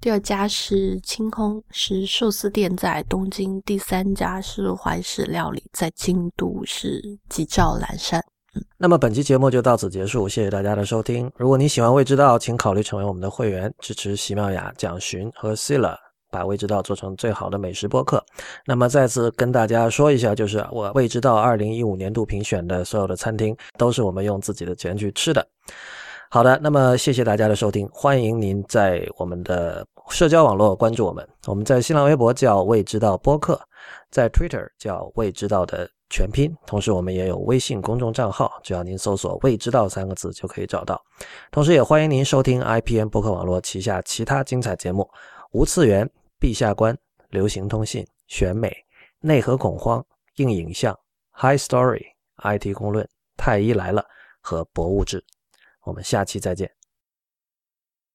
第二家是清空是寿司店在东京，第三家是怀石料理在京都，是吉兆蓝山。嗯，那么本期节目就到此结束，谢谢大家的收听。如果你喜欢未知道，请考虑成为我们的会员，支持席妙雅、蒋寻和 s i l a 把未知道做成最好的美食播客。那么再次跟大家说一下，就是我未知道二零一五年度评选的所有的餐厅，都是我们用自己的钱去吃的。好的，那么谢谢大家的收听，欢迎您在我们的社交网络关注我们。我们在新浪微博叫未知道播客，在 Twitter 叫未知道的全拼。同时，我们也有微信公众账号，只要您搜索“未知道”三个字就可以找到。同时，也欢迎您收听 IPN 播客网络旗下其他精彩节目，《无次元》。陛下观、流行通信、选美、内核恐慌、硬影像、High Story、IT 公论、太医来了和博物志，我们下期再见。